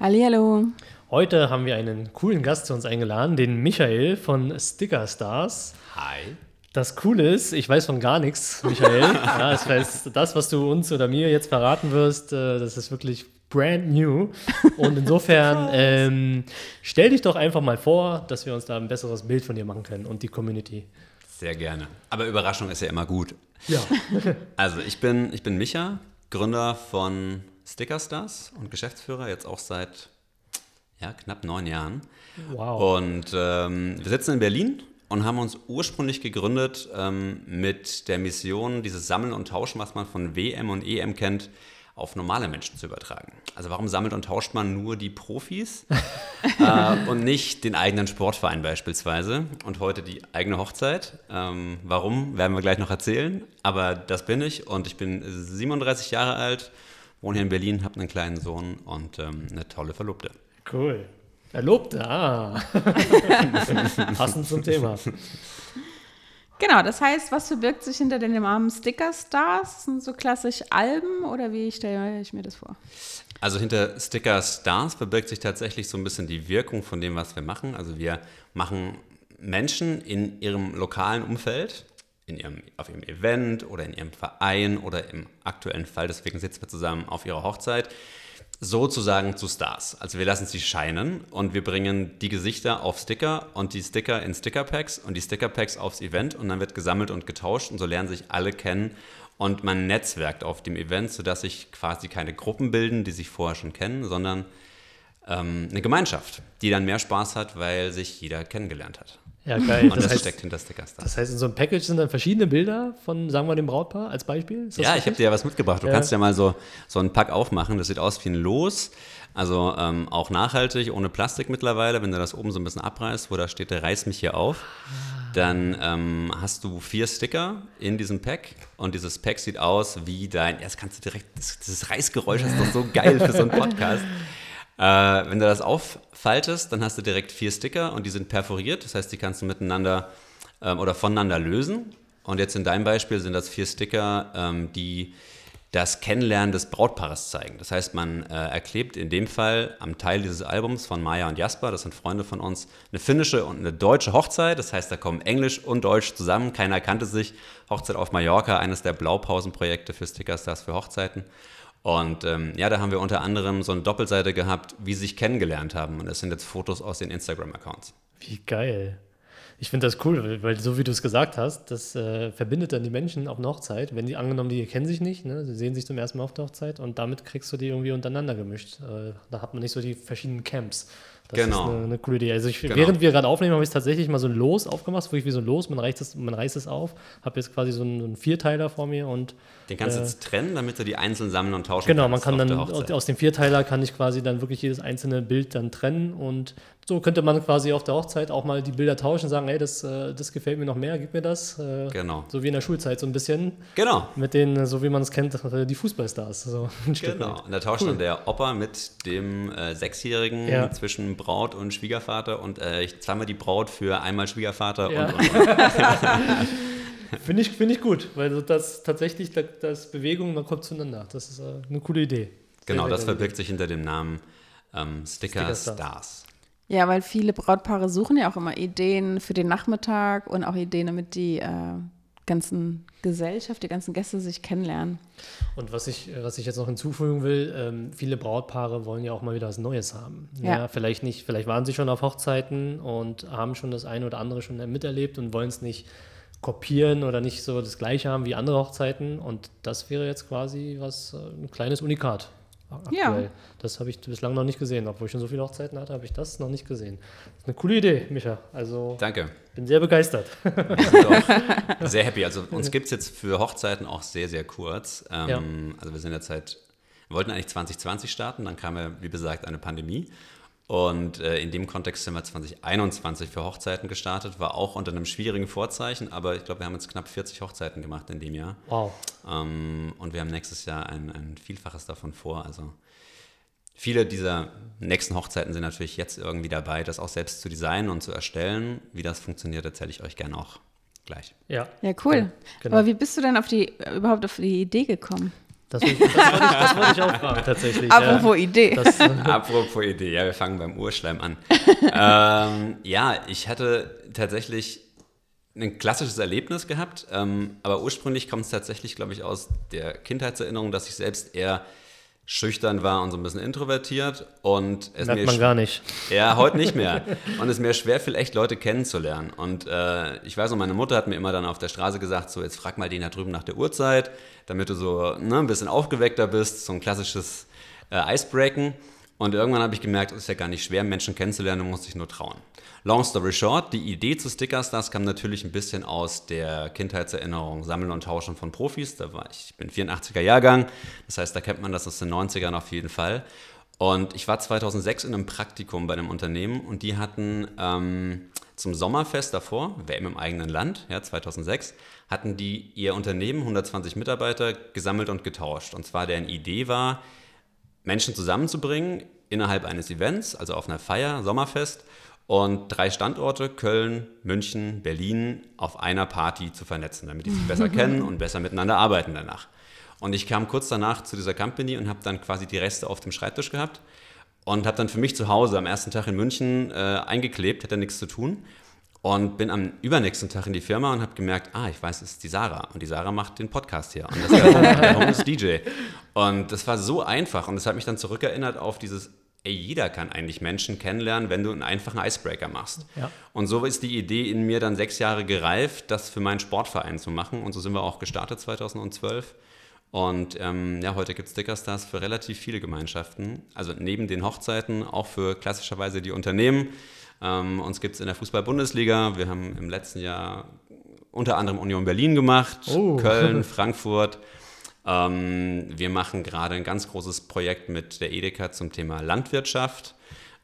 Hallihallo. Heute haben wir einen coolen Gast zu uns eingeladen, den Michael von Sticker Stars. Hi. Das Coole ist, ich weiß von gar nichts, Michael. ja, das heißt, das, was du uns oder mir jetzt verraten wirst, äh, das ist wirklich brand new. Und insofern ähm, stell dich doch einfach mal vor, dass wir uns da ein besseres Bild von dir machen können und die Community. Sehr gerne. Aber Überraschung ist ja immer gut. Ja. also ich bin, ich bin Micha, Gründer von Stickerstars und Geschäftsführer, jetzt auch seit ja, knapp neun Jahren. Wow. Und ähm, wir sitzen in Berlin und haben uns ursprünglich gegründet ähm, mit der Mission, dieses Sammeln und Tauschen, was man von WM und EM kennt, auf normale Menschen zu übertragen. Also warum sammelt und tauscht man nur die Profis äh, und nicht den eigenen Sportverein beispielsweise und heute die eigene Hochzeit? Ähm, warum, werden wir gleich noch erzählen. Aber das bin ich und ich bin 37 Jahre alt, wohne hier in Berlin, habe einen kleinen Sohn und ähm, eine tolle Verlobte. Cool. Erlobte, ah. Passend zum Thema. Genau, das heißt, was verbirgt sich hinter dem Namen Sticker Stars? Sind so klassisch Alben oder wie stelle ich mir das vor? Also hinter Sticker Stars verbirgt sich tatsächlich so ein bisschen die Wirkung von dem, was wir machen. Also wir machen Menschen in ihrem lokalen Umfeld, in ihrem, auf ihrem Event oder in ihrem Verein oder im aktuellen Fall, deswegen sitzen wir zusammen auf ihrer Hochzeit, sozusagen zu Stars. Also wir lassen sie scheinen und wir bringen die Gesichter auf Sticker und die Sticker in Stickerpacks und die Stickerpacks aufs Event und dann wird gesammelt und getauscht und so lernen sich alle kennen und man netzwerkt auf dem Event, sodass sich quasi keine Gruppen bilden, die sich vorher schon kennen, sondern ähm, eine Gemeinschaft, die dann mehr Spaß hat, weil sich jeder kennengelernt hat. Ja, geil. Und das, das heißt, steckt hinter Stickers da. Das heißt, in so einem Package sind dann verschiedene Bilder von, sagen wir, dem Brautpaar als Beispiel? Ja, ich habe dir ja was mitgebracht. Du Ja. kannst ja mal so, so einen Pack aufmachen. Das sieht aus wie ein Los. Also ähm, auch nachhaltig, ohne Plastik mittlerweile. Wenn du das oben so ein bisschen abreißt, wo da steht, der reiß mich hier auf, dann ähm, hast du vier Sticker in diesem Pack. Und dieses Pack sieht aus wie dein, ja, das kannst du direkt, das, dieses Reißgeräusch ist doch so geil für so einen Podcast. Äh, wenn du das auffaltest, dann hast du direkt vier Sticker und die sind perforiert. Das heißt, die kannst du miteinander ähm, oder voneinander lösen. Und jetzt in deinem Beispiel sind das vier Sticker, ähm, die das Kennenlernen des Brautpaares zeigen. Das heißt, man äh, erklebt in dem Fall am Teil dieses Albums von Maya und Jasper, das sind Freunde von uns, eine finnische und eine deutsche Hochzeit. Das heißt, da kommen Englisch und Deutsch zusammen. Keiner kannte sich. Hochzeit auf Mallorca, eines der Blaupausenprojekte für Stickerstars für Hochzeiten. Und ähm, ja, da haben wir unter anderem so eine Doppelseite gehabt, wie sie sich kennengelernt haben. Und das sind jetzt Fotos aus den Instagram-Accounts. Wie geil. Ich finde das cool, weil, so wie du es gesagt hast, das äh, verbindet dann die Menschen auf einer Hochzeit. Wenn die angenommen, die kennen sich nicht, ne? sie sehen sich zum ersten Mal auf der Hochzeit und damit kriegst du die irgendwie untereinander gemischt. Äh, da hat man nicht so die verschiedenen Camps. Das Genau. ist eine, eine coole Idee. Also ich, Genau. während wir gerade aufnehmen, habe ich tatsächlich mal so ein Los aufgemacht, wirklich wie so ein Los, man reißt es, man reißt es auf, habe jetzt quasi so einen, so einen Vierteiler vor mir und Den kannst du Äh, jetzt trennen, damit du die einzeln sammeln und tauschen Genau, man kannst kann auf dann der aus Hochzeit. aus dem Vierteiler kann ich quasi dann wirklich jedes einzelne Bild dann trennen und so könnte man quasi auf der Hochzeit auch mal die Bilder tauschen, sagen, hey, das, äh, das gefällt mir noch mehr, gib mir das. Äh, Genau. So wie in der Schulzeit so ein bisschen Genau. mit den, äh, so wie man es kennt, die Fußballstars. So Genau. Und da tauscht Cool. dann der Opa mit dem äh, Sechsjährigen Ja. zwischen Braut und Schwiegervater und äh, ich zweimal die Braut für einmal Schwiegervater Ja. und, und, und. Finde ich, find ich gut, weil das tatsächlich, das, das Bewegung, man kommt zueinander. Das ist eine coole Idee. Genau, Sehr, das sehr verbirgt sich hinter dem Namen ähm, Sticker, Sticker Stars. Stars. Ja, weil viele Brautpaare suchen ja auch immer Ideen für den Nachmittag und auch Ideen, damit die äh, ganzen Gesellschaft, die ganzen Gäste sich kennenlernen. Und was ich, was ich jetzt noch hinzufügen will, ähm, viele Brautpaare wollen ja auch mal wieder was Neues haben. Ja. vielleicht nicht, vielleicht waren sie schon auf Hochzeiten und haben schon das eine oder andere schon miterlebt und wollen es nicht kopieren oder nicht so das gleiche haben wie andere Hochzeiten. Und das wäre jetzt quasi was, äh, ein kleines Unikat. Aktuell. Ja. Das habe ich bislang noch nicht gesehen. Obwohl ich schon so viele Hochzeiten hatte, habe ich das noch nicht gesehen. Das ist eine coole Idee, Micha. Also Danke. bin sehr begeistert. Wir sind auch sehr happy. Also uns gibt es jetzt für Hochzeiten auch sehr, sehr kurz. Ähm, Ja. Also wir sind jetzt seit, wir wollten eigentlich 2020 starten, dann kam ja, wie gesagt, eine Pandemie. Und äh, in dem Kontext sind wir 2021 für Hochzeiten gestartet, war auch unter einem schwierigen Vorzeichen, aber ich glaube, wir haben jetzt knapp 40 Hochzeiten gemacht in dem Jahr. Wow. Ähm, und wir haben nächstes Jahr ein, ein Vielfaches davon vor. Also viele dieser nächsten Hochzeiten sind natürlich jetzt irgendwie dabei, das auch selbst zu designen und zu erstellen. Wie das funktioniert, erzähle ich euch gerne auch gleich. Ja. Ja, cool. Ja, genau. Aber wie bist du denn auf die, überhaupt auf die Idee gekommen? Das, wollte ich- das, wollte ich, das wollte ich auch fragen, tatsächlich. Apropos ja. Idee. Das, Apropos Idee, ja, wir fangen beim Urschleim an. ähm, ja, ich hatte tatsächlich ein klassisches Erlebnis gehabt, ähm, aber ursprünglich kommt es tatsächlich, glaube ich, aus der Kindheitserinnerung, dass ich selbst eher schüchtern war und so ein bisschen introvertiert und es merkt mir man gar nicht. ja, heute nicht mehr. Und es mir schwer fiel, echt Leute kennenzulernen. Und äh, ich weiß noch, meine Mutter hat mir immer dann auf der Straße gesagt, so jetzt frag mal den da drüben nach der Uhrzeit, damit du so ne, ein bisschen aufgeweckter bist, so ein klassisches äh, Icebreaken. Und irgendwann habe ich gemerkt, es ist ja gar nicht schwer, Menschen kennenzulernen, du musst dich nur trauen. Long story short, die Idee zu Stickerstars kam natürlich ein bisschen aus der Kindheitserinnerung, Sammeln und Tauschen von Profis. Da war ich, ich bin 84er Jahrgang, das heißt, da kennt man das aus den 90ern auf jeden Fall. Und ich war 2006 in einem Praktikum bei einem Unternehmen und die hatten ähm, zum Sommerfest davor, WM im eigenen Land, ja, 2006, hatten die ihr Unternehmen, 120 Mitarbeiter, gesammelt und getauscht. Und zwar deren Idee war, Menschen zusammenzubringen innerhalb eines Events, also auf einer Feier, Sommerfest, und drei Standorte, Köln, München, Berlin, auf einer Party zu vernetzen, damit die sich besser kennen und besser miteinander arbeiten danach. Und ich kam kurz danach zu dieser Company und habe dann quasi die Reste auf dem Schreibtisch gehabt und habe dann für mich zu Hause am ersten Tag in München äh, eingeklebt, hätte nichts zu tun und bin am übernächsten Tag in die Firma und habe gemerkt, ah, ich weiß, es ist die Sarah und die Sarah macht den Podcast hier und das ist der, der Home ist DJ. Und das war so einfach und das hat mich dann zurückerinnert auf dieses, ey, jeder kann eigentlich Menschen kennenlernen, wenn du einen einfachen Icebreaker machst. Ja. Und so ist die Idee in mir dann sechs Jahre gereift, das für meinen Sportverein zu machen und so sind wir auch gestartet 2012. Und ähm, ja, heute gibt es Stickerstars für relativ viele Gemeinschaften. Also neben den Hochzeiten auch für klassischerweise die Unternehmen. Ähm, uns gibt es in der Fußball-Bundesliga. Wir haben im letzten Jahr unter anderem Union Berlin gemacht, Oh. Köln, Frankfurt. Ähm, wir machen gerade ein ganz großes Projekt mit der Edeka zum Thema Landwirtschaft,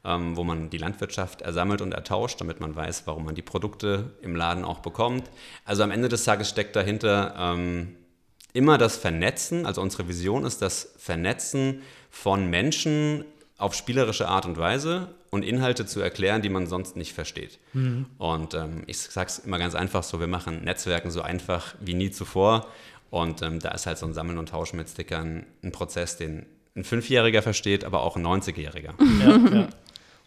ähm, wo man die Landwirtschaft ersammelt und ertauscht, damit man weiß, warum man die Produkte im Laden auch bekommt. Also am Ende des Tages steckt dahinter ähm, immer das Vernetzen, also unsere Vision ist das Vernetzen von Menschen auf spielerische Art und Weise und Inhalte zu erklären, die man sonst nicht versteht. Und ähm, ich sage es immer ganz einfach so, wir machen Netzwerken so einfach wie nie zuvor. Und ähm, da ist halt so ein Sammeln und Tauschen mit Stickern ein Prozess, den ein Fünfjähriger versteht, aber auch ein 90-Jähriger. Ja, ja.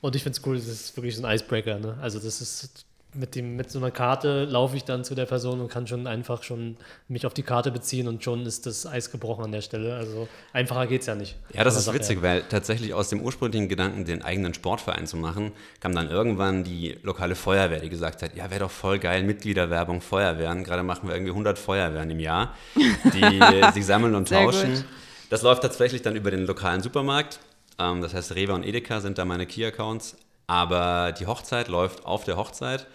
Und ich finde es cool, das ist wirklich so ein Icebreaker. Ne? Also das ist mit, dem, mit so einer Karte laufe ich dann zu der Person und kann schon einfach schon mich auf die Karte beziehen und schon ist das Eis gebrochen an der Stelle. Also einfacher geht es ja nicht. Ja, das ist witzig, her. weil tatsächlich aus dem ursprünglichen Gedanken, den eigenen Sportverein zu machen, kam dann irgendwann die lokale Feuerwehr, die gesagt hat, ja, wäre doch voll geil, Mitgliederwerbung, Feuerwehren. Gerade machen wir irgendwie 100 Feuerwehren im Jahr, die sich sammeln und tauschen. gut. Das läuft tatsächlich dann über den lokalen Supermarkt. Ähm, das heißt, Rewe und Edeka sind da meine Key-Accounts. Aber die Hochzeit läuft auf der Hochzeit.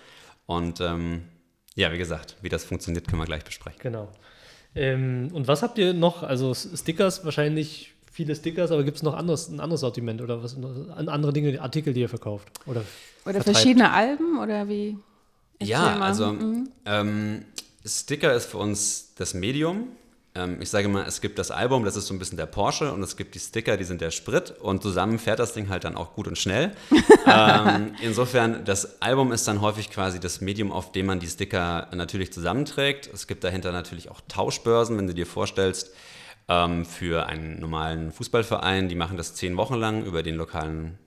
Und ähm, ja, wie gesagt, wie das funktioniert, können wir gleich besprechen. Genau. Ähm, und was habt ihr noch? Also Stickers, wahrscheinlich viele Stickers, aber gibt es noch anderes, ein anderes Sortiment oder was, an- andere Dinge, Artikel, die ihr verkauft? Oder, Oder vertreibt? verschiedene Alben oder wie? Ja, Erzähl mal. also Mhm. ähm, Sticker ist für uns das Medium. Ähm, ich sage mal, es gibt das Album, das ist so ein bisschen der Porsche und es gibt die Sticker, die sind der Sprit und zusammen fährt das Ding halt dann auch gut und schnell. ähm, insofern, das Album ist dann häufig quasi das Medium, auf dem man die Sticker natürlich zusammenträgt. Es gibt dahinter natürlich auch Tauschbörsen, wenn du dir vorstellst, ähm, für einen normalen Fußballverein, die machen das zehn Wochen lang über den lokalen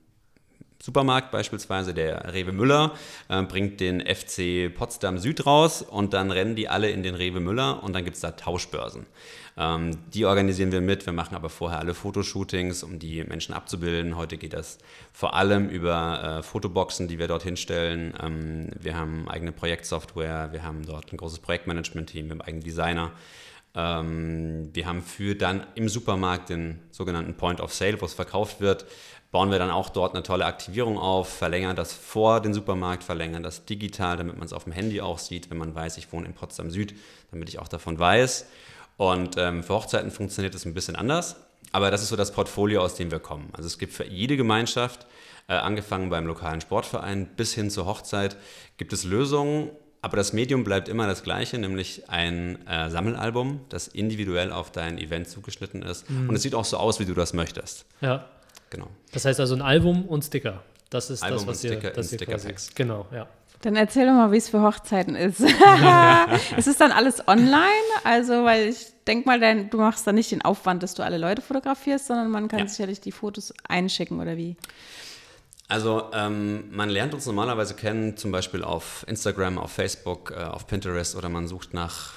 Supermarkt beispielsweise, der Rewe Müller, äh, bringt den FC Potsdam Süd raus und dann rennen die alle in den Rewe Müller und dann gibt es da Tauschbörsen. Ähm, die organisieren wir mit, wir machen aber vorher alle Fotoshootings, um die Menschen abzubilden. Heute geht das vor allem über äh, Fotoboxen, die wir dort hinstellen. Ähm, wir haben eigene Projektsoftware, wir haben dort ein großes Projektmanagement-Team, wir haben eigene Designer. Ähm, wir haben für dann im Supermarkt den sogenannten Point of Sale, wo es verkauft wird, bauen wir dann auch dort eine tolle Aktivierung auf, verlängern das vor den Supermarkt, verlängern das digital, damit man es auf dem Handy auch sieht, wenn man weiß, ich wohne in Potsdam Süd, damit ich auch davon weiß. Und ähm, für Hochzeiten funktioniert es ein bisschen anders. Aber das ist so das Portfolio, aus dem wir kommen. Also es gibt für jede Gemeinschaft, äh, angefangen beim lokalen Sportverein bis hin zur Hochzeit, gibt es Lösungen, aber das Medium bleibt immer das gleiche, nämlich ein äh, Sammelalbum, das individuell auf dein Event zugeschnitten ist. Mhm. Und es sieht auch so aus, wie du das möchtest. Ja. Genau. Das heißt also ein Album und Sticker. Das ist Album das, was und ihr, Sticker das ihr quasi, Sticker-Packs. Genau, ja. Dann erzähl doch mal, wie es für Hochzeiten ist. ist es dann alles online? Also, weil ich denke mal, dein, du machst dann nicht den Aufwand, dass du alle Leute fotografierst, sondern man kann Ja. sicherlich die Fotos einschicken oder wie? Also ähm, man lernt uns normalerweise kennen, zum Beispiel auf Instagram, auf Facebook, äh, auf Pinterest oder man sucht nach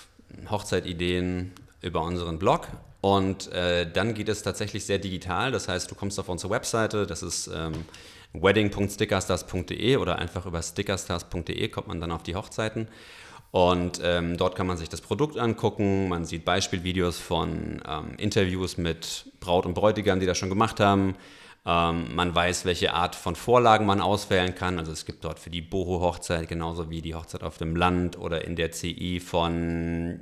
Hochzeitideen über unseren Blog. Und äh, dann geht es tatsächlich sehr digital. Das heißt, du kommst auf unsere Webseite, das ist ähm, wedding.stickerstars.de oder einfach über stickerstars.de kommt man dann auf die Hochzeiten. Und ähm, dort kann man sich das Produkt angucken. Man sieht Beispielvideos von ähm, Interviews mit Braut und Bräutigam, die das schon gemacht haben. Ähm, man weiß, welche Art von Vorlagen man auswählen kann. Also es gibt dort für die Boho-Hochzeit genauso wie die Hochzeit auf dem Land oder in der CI von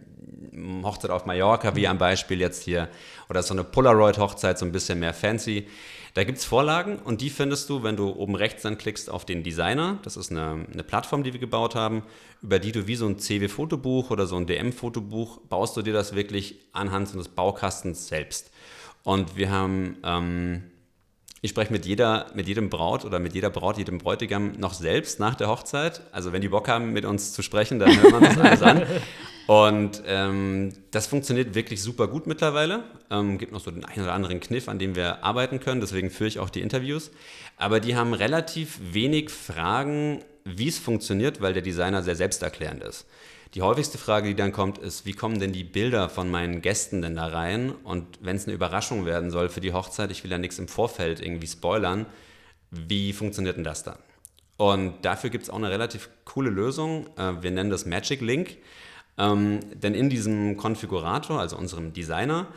Hochzeit auf Mallorca, wie am Beispiel jetzt hier. Oder so eine Polaroid-Hochzeit, so ein bisschen mehr fancy. Da gibt es Vorlagen und die findest du, wenn du oben rechts dann klickst auf den Designer. Das ist eine, eine Plattform, die wir gebaut haben, über die du wie so ein CW-Fotobuch oder so ein DM-Fotobuch baust du dir das wirklich anhand des Baukastens selbst. Und wir haben, ähm, ich spreche mit jeder, mit jedem Braut oder mit jeder Braut, jedem Bräutigam noch selbst nach der Hochzeit. Also wenn die Bock haben, mit uns zu sprechen, dann hört man das alles an. Und ähm, das funktioniert wirklich super gut mittlerweile. Ähm, gibt noch so den einen oder anderen Kniff, an dem wir arbeiten können. Deswegen führe ich auch die Interviews. Aber die haben relativ wenig Fragen, wie es funktioniert, weil der Designer sehr selbsterklärend ist. Die häufigste Frage, die dann kommt, ist, wie kommen denn die Bilder von meinen Gästen denn da rein? Und wenn es eine Überraschung werden soll für die Hochzeit, ich will ja nichts im Vorfeld irgendwie spoilern, wie funktioniert denn das dann? Und dafür gibt es auch eine relativ coole Lösung. Äh, Wir nennen das Magic Link. Ähm, denn in diesem Konfigurator, also unserem Designer,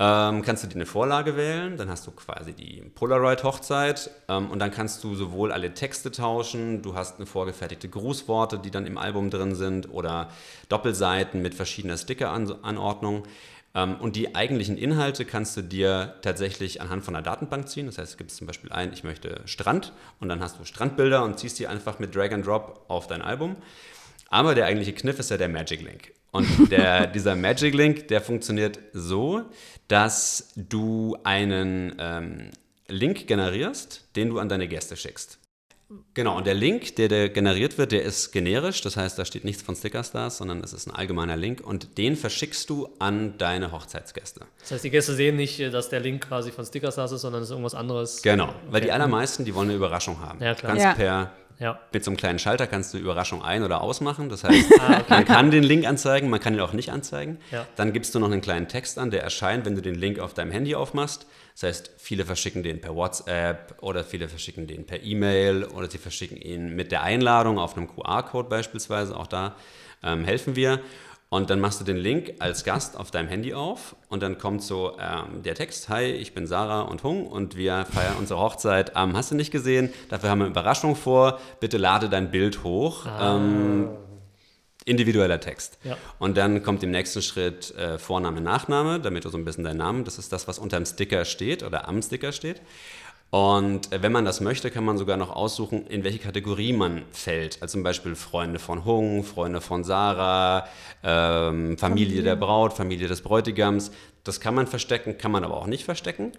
ähm, kannst du dir eine Vorlage wählen, dann hast du quasi die Polaroid-Hochzeit ähm, und dann kannst du sowohl alle Texte tauschen, du hast eine vorgefertigte Grußworte, die dann im Album drin sind oder Doppelseiten mit verschiedener Sticker-Anordnung. Ähm, und die eigentlichen Inhalte kannst du dir tatsächlich anhand von einer Datenbank ziehen. Das heißt, es gibt zum Beispiel ein, ich möchte Strand und dann hast du Strandbilder und ziehst die einfach mit Drag and Drop auf dein Album. Aber der eigentliche Kniff ist ja der Magic Link. Und der, dieser Magic Link, der funktioniert so, dass du einen ähm, Link generierst, den du an deine Gäste schickst. Genau, und der Link, der, der generiert wird, der ist generisch, das heißt, da steht nichts von Stickerstars, sondern es ist ein allgemeiner Link und den verschickst du an deine Hochzeitsgäste. Das heißt, die Gäste sehen nicht, äh, dass der Link quasi von Stickerstars ist, sondern es ist irgendwas anderes. Genau, weil die Okay. allermeisten, die wollen eine Überraschung haben. Ja, klar. Kannst Ja. per Ja. mit so einem kleinen Schalter kannst du Überraschung ein- oder ausmachen. Das heißt, Ah, man kann den Link anzeigen, man kann ihn auch nicht anzeigen. Ja. Dann gibst du noch einen kleinen Text an, der erscheint, wenn du den Link auf deinem Handy aufmachst. Das heißt, viele verschicken den per WhatsApp oder viele verschicken den per E-Mail oder sie verschicken ihn mit der Einladung auf einem QR-Code beispielsweise. Auch da ähm, helfen wir. Und dann machst du den Link als Gast auf deinem Handy auf und dann kommt so ähm, der Text, hi, ich bin Sarah und Hung und wir feiern unsere Hochzeit am Hast du nicht gesehen, dafür haben wir eine Überraschung vor, bitte lade dein Bild hoch. Ähm, individueller Text. Ja. Und dann kommt im nächsten Schritt äh, Vorname, Nachname, damit du so ein bisschen deinen Namen, das ist das, was unter dem Sticker steht oder am Sticker steht. Und wenn man das möchte, kann man sogar noch aussuchen, in welche Kategorie man fällt. Also zum Beispiel Freunde von Hung, Freunde von Sarah, ähm, Familie der Braut, Familie des Bräutigams. Das kann man verstecken, kann man aber auch nicht verstecken.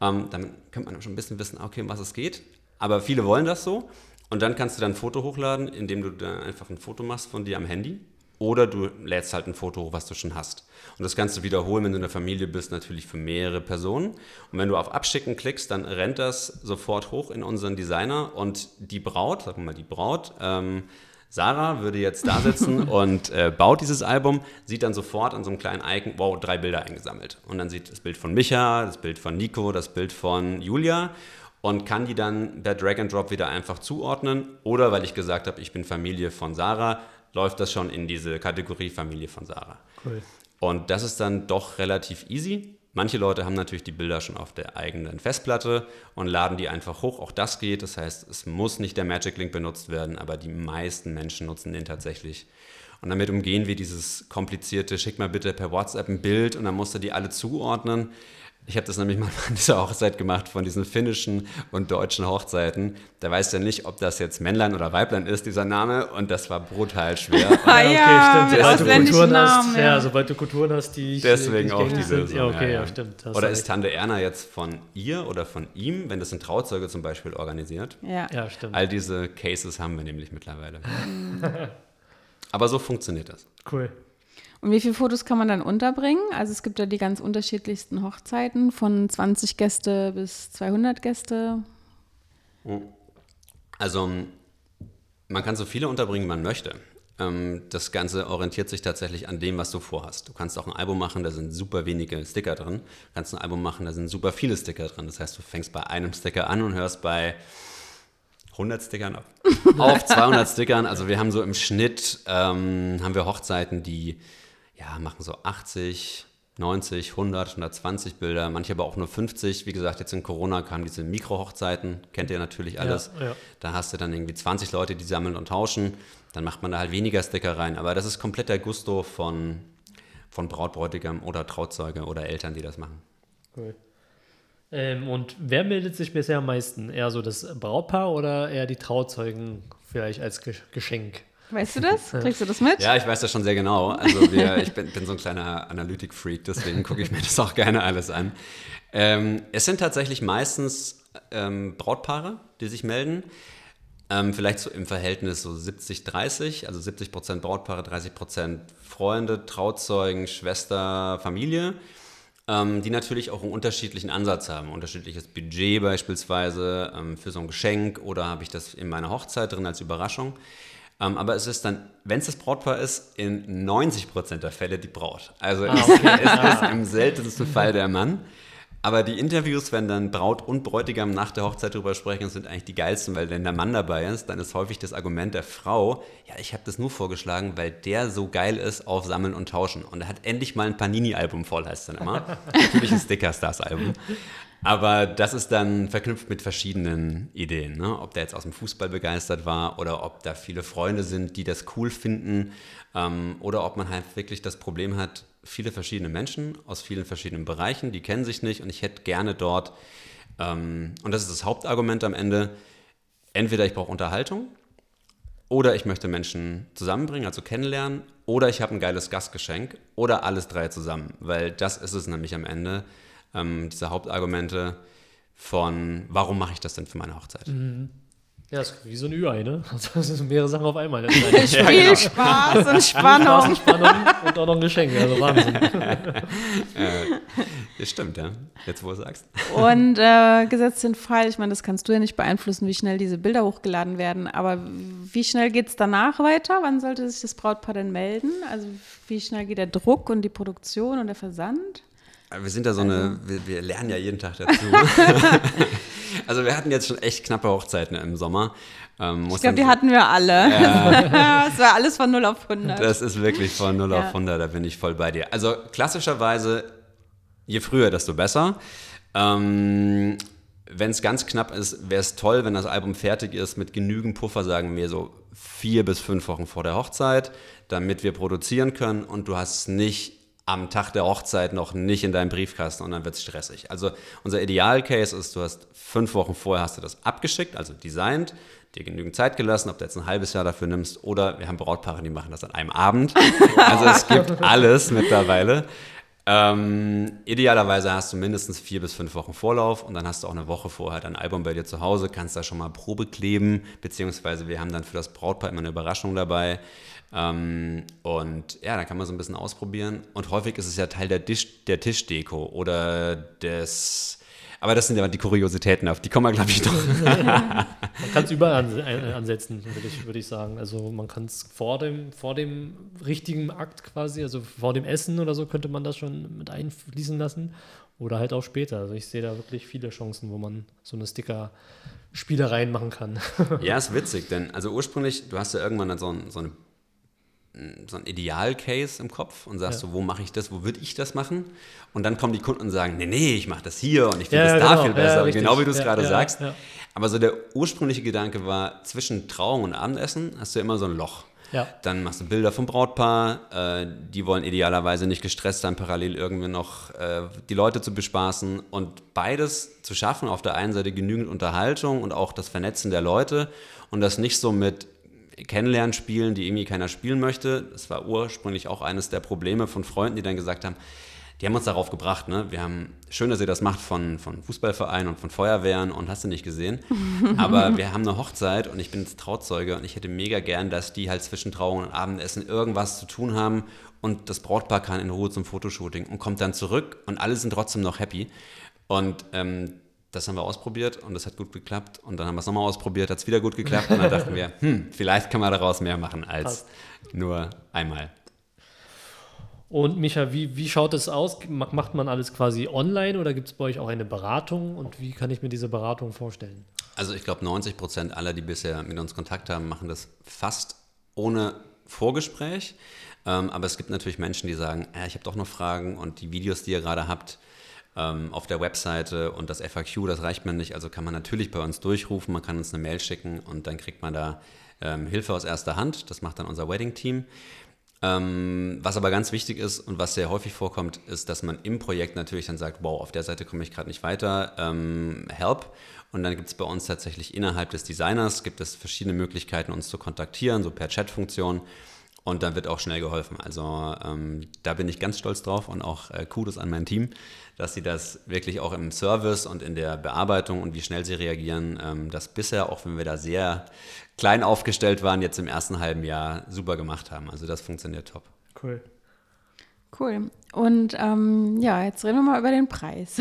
Ähm, dann könnte man schon ein bisschen wissen, okay, um was es geht. Aber viele wollen das so. Und dann kannst du dann ein Foto hochladen, indem du dann einfach ein Foto machst von dir am Handy. Oder du lädst halt ein Foto hoch, was du schon hast. Und das kannst du wiederholen, wenn du in der Familie bist, natürlich für mehrere Personen. Und wenn du auf Abschicken klickst, dann rennt das sofort hoch in unseren Designer. Und die Braut, sagen wir mal die Braut, ähm, Sarah würde jetzt da sitzen und äh, baut dieses Album, sieht dann sofort an so einem kleinen Icon, wow, drei Bilder eingesammelt. Und dann sieht das Bild von Micha, das Bild von Nico, das Bild von Julia und kann die dann per Drag and Drop wieder einfach zuordnen. Oder weil ich gesagt habe, ich bin Familie von Sarah, läuft das schon in diese Kategorie Familie von Sarah. Cool. Und das ist dann doch relativ easy. Manche Leute haben natürlich die Bilder schon auf der eigenen Festplatte und laden die einfach hoch. Auch das geht. Das heißt, es muss nicht der Magic Link benutzt werden, aber die meisten Menschen nutzen den tatsächlich. Und damit umgehen wir dieses komplizierte, schick mal bitte per WhatsApp ein Bild und dann musst du die alle zuordnen. Ich habe das nämlich mal an dieser Hochzeit gemacht von diesen finnischen und deutschen Hochzeiten. Da weißt du nicht, ob das jetzt Männlein oder Weiblein ist, dieser Name. Und das war brutal schwer. Ah, ja, mit Sobald du Kulturen Namen, hast, ja. ja. sobald du Kulturen hast, die ich Deswegen die auch gängig die sind. Lösung. Ja, okay, ja, stimmt. Oder ist. Tante Erna jetzt von ihr oder von ihm, wenn das ein Trauzeuge zum Beispiel organisiert? Ja. Ja, stimmt. All diese Cases haben wir nämlich mittlerweile. Aber so funktioniert das. Cool. Und wie viele Fotos kann man dann unterbringen? Also es gibt ja die ganz unterschiedlichsten Hochzeiten, von 20 Gäste bis 200 Gäste. Also man kann so viele unterbringen, wie man möchte. Ähm, Das Ganze orientiert sich tatsächlich an dem, was du vorhast. Du kannst auch ein Album machen, da sind super wenige Sticker drin. Du kannst ein Album machen, da sind super viele Sticker drin. Das heißt, du fängst bei einem Sticker an und hörst bei 100 Stickern auf. auf 200 Stickern. Also wir haben so im Schnitt, ähm, haben wir Hochzeiten, die ja, machen so 80, 90, 100, 120 Bilder, manche aber auch nur 50. Wie gesagt, jetzt in Corona kamen diese Mikrohochzeiten, kennt ihr natürlich alles. ja. Da hast du dann irgendwie 20 Leute, die sammeln und tauschen. Dann macht man da halt weniger Sticker rein. Aber das ist komplett der Gusto von, von Braut, Bräutigam oder Trauzeuge oder Eltern, die das machen. cool. Ähm, und wer meldet sich bisher am meisten? Eher so das Brautpaar oder eher die Trauzeugen vielleicht als Ge Geschenk? Weißt du das? Kriegst du das mit? Ja, ich weiß das schon sehr genau. Also wir, ich bin, bin so ein kleiner Analytik-Freak, deswegen gucke ich mir das auch gerne alles an. Ähm, es sind tatsächlich meistens ähm, Brautpaare, die sich melden. Ähm, vielleicht so im Verhältnis so 70-30, also 70 Prozent Brautpaare, 30 Prozent Freunde, Trauzeugen, Schwester, Familie, ähm, die natürlich auch einen unterschiedlichen Ansatz haben. Unterschiedliches Budget beispielsweise ähm, für so ein Geschenk oder habe ich das in meiner Hochzeit drin als Überraschung. Ähm, aber es ist dann, wenn es das Brautpaar ist, in 90 Prozent der Fälle die Braut. Also es, es ist im seltensten Fall der Mann. Aber die Interviews, wenn dann Braut und Bräutigam nach der Hochzeit drüber sprechen, sind eigentlich die geilsten, weil wenn der Mann dabei ist, dann ist häufig das Argument der Frau, ja, ich habe das nur vorgeschlagen, weil der so geil ist auf Sammeln und Tauschen. Und er hat endlich mal ein Panini-Album voll, heißt es dann immer. Natürlich ein Sticker-Stars-Album. Aber das ist dann verknüpft mit verschiedenen Ideen. Ne? Ob der jetzt aus dem Fußball begeistert war oder ob da viele Freunde sind, die das cool finden. Ähm, oder ob man halt wirklich das Problem hat, viele verschiedene Menschen aus vielen verschiedenen Bereichen, die kennen sich nicht und ich hätte gerne dort, ähm, und das ist das Hauptargument am Ende, entweder ich brauche Unterhaltung oder ich möchte Menschen zusammenbringen, also kennenlernen, oder ich habe ein geiles Gastgeschenk oder alles drei zusammen, weil das ist es nämlich am Ende, ähm, diese Hauptargumente von, warum mache ich das denn für meine Hochzeit? Ja, das ist wie so ein Ü-Ei, ne? Also, Das sind mehrere Sachen auf einmal. Ist Spiel, genau. Spaß und Spaß, Spannung. Spannung und auch noch ein Geschenk. Also Wahnsinn. Das stimmt, ja, jetzt wo du sagst. Und äh, gesetzt den Fall, ich meine, das kannst du ja nicht beeinflussen, wie schnell diese Bilder hochgeladen werden, aber wie schnell geht es danach weiter? Wann sollte sich das Brautpaar denn melden? Also wie schnell geht der Druck und die Produktion und der Versand? Wir sind da so eine, wir, wir lernen ja jeden Tag dazu. also wir hatten jetzt schon echt knappe Hochzeiten im Sommer. Ähm, Ich glaube, die hatten wir alle. Es war alles von 0 auf 100. Das ist wirklich von 0 Ja. auf 100, da bin ich voll bei dir. Also klassischerweise, je früher, desto besser. Ähm, wenn es ganz knapp ist, wäre es toll, wenn das Album fertig ist mit genügend Puffer, sagen wir so vier bis fünf Wochen vor der Hochzeit, damit wir produzieren können und du hast es nicht am Tag der Hochzeit noch nicht in deinem Briefkasten und dann wird es stressig. Also unser Idealcase ist, du hast fünf Wochen vorher hast du das abgeschickt, also designt, dir genügend Zeit gelassen, ob du jetzt ein halbes Jahr dafür nimmst oder wir haben Brautpaare, die machen das an einem Abend. Also es gibt alles mittlerweile. Ähm, idealerweise hast du mindestens vier bis fünf Wochen Vorlauf und dann hast du auch eine Woche vorher dein Album bei dir zu Hause, kannst da schon mal Probe kleben, beziehungsweise wir haben dann für das Brautpaar immer eine Überraschung dabei. Ähm, und ja, da kann man so ein bisschen ausprobieren. Und häufig ist es ja Teil der, Tisch, der Tischdeko oder des. Aber das sind ja die Kuriositäten, auf die kommen wir, glaube ich, noch. Man kann es überall an, ansetzen, würde ich, würde ich sagen. Also man kann es vor dem, vor dem richtigen Akt quasi, also vor dem Essen oder so, könnte man das schon mit einfließen lassen. Oder halt auch später. Also ich sehe da wirklich viele Chancen, wo man so eine Sticker-Spielereien machen kann. Ja, ist witzig, denn also ursprünglich, du hast ja irgendwann dann so, ein, so, eine, so ein Ideal-Case im Kopf und sagst Ja. so, wo mache ich das, wo würde ich das machen? Und dann kommen die Kunden und sagen, nee, nee, ich mache das hier und ich finde Ja, das ja, da genau. viel besser. genau wie du es gerade sagst. Aber so der ursprüngliche Gedanke war, zwischen Trauung und Abendessen hast du immer so ein Loch. Ja. Dann machst du Bilder vom Brautpaar. Äh, die wollen idealerweise nicht gestresst sein, parallel irgendwie noch äh, die Leute zu bespaßen. Und beides zu schaffen, auf der einen Seite genügend Unterhaltung und auch das Vernetzen der Leute und das nicht so mit Kennenlernspielen, die irgendwie keiner spielen möchte. Das war ursprünglich auch eines der Probleme von Freunden, die dann gesagt haben, die haben uns darauf gebracht, ne? Wir haben, schön, dass ihr das macht von, von Fußballvereinen und von Feuerwehren und hast du nicht gesehen. Aber wir haben eine Hochzeit und ich bin jetzt Trauzeuge und ich hätte mega gern, dass die halt zwischen Trauung und Abendessen irgendwas zu tun haben und das Brautpaar kann in Ruhe zum Fotoshooting und kommt dann zurück und alle sind trotzdem noch happy. Und ähm, das haben wir ausprobiert und das hat gut geklappt. Und dann haben wir es nochmal ausprobiert, hat es wieder gut geklappt. Und dann dachten wir, hm, vielleicht kann man daraus mehr machen als Passt. nur einmal. Und Micha, wie, wie schaut es aus? Macht man alles quasi online oder gibt es bei euch auch eine Beratung? Und wie kann ich mir diese Beratung vorstellen? Also ich glaube, 90 Prozent aller, die bisher mit uns Kontakt haben, machen das fast ohne Vorgespräch. Ähm, aber es gibt natürlich Menschen, die sagen, äh, ich habe doch noch Fragen und die Videos, die ihr gerade habt, ähm, auf der Webseite und das FAQ, das reicht mir nicht. Also kann man natürlich bei uns durchrufen, man kann uns eine Mail schicken und dann kriegt man da ähm, Hilfe aus erster Hand. Das macht dann unser Wedding-Team. Ähm, was aber ganz wichtig ist und was sehr häufig vorkommt, ist, dass man im Projekt natürlich dann sagt, wow, auf der Seite komme ich gerade nicht weiter, ähm, help. Und dann gibt es bei uns tatsächlich innerhalb des Designers, gibt es verschiedene Möglichkeiten, uns zu kontaktieren, so per Chat-Funktion. Und dann wird auch schnell geholfen. Also ähm, da bin ich ganz stolz drauf und auch äh, Kudos an mein Team, dass sie das wirklich auch im Service und in der Bearbeitung und wie schnell sie reagieren, ähm, das bisher, auch wenn wir da sehr klein aufgestellt waren, jetzt im ersten halben Jahr super gemacht haben. Also das funktioniert top. Cool. Cool. Und ähm, ja, jetzt reden wir mal über den Preis.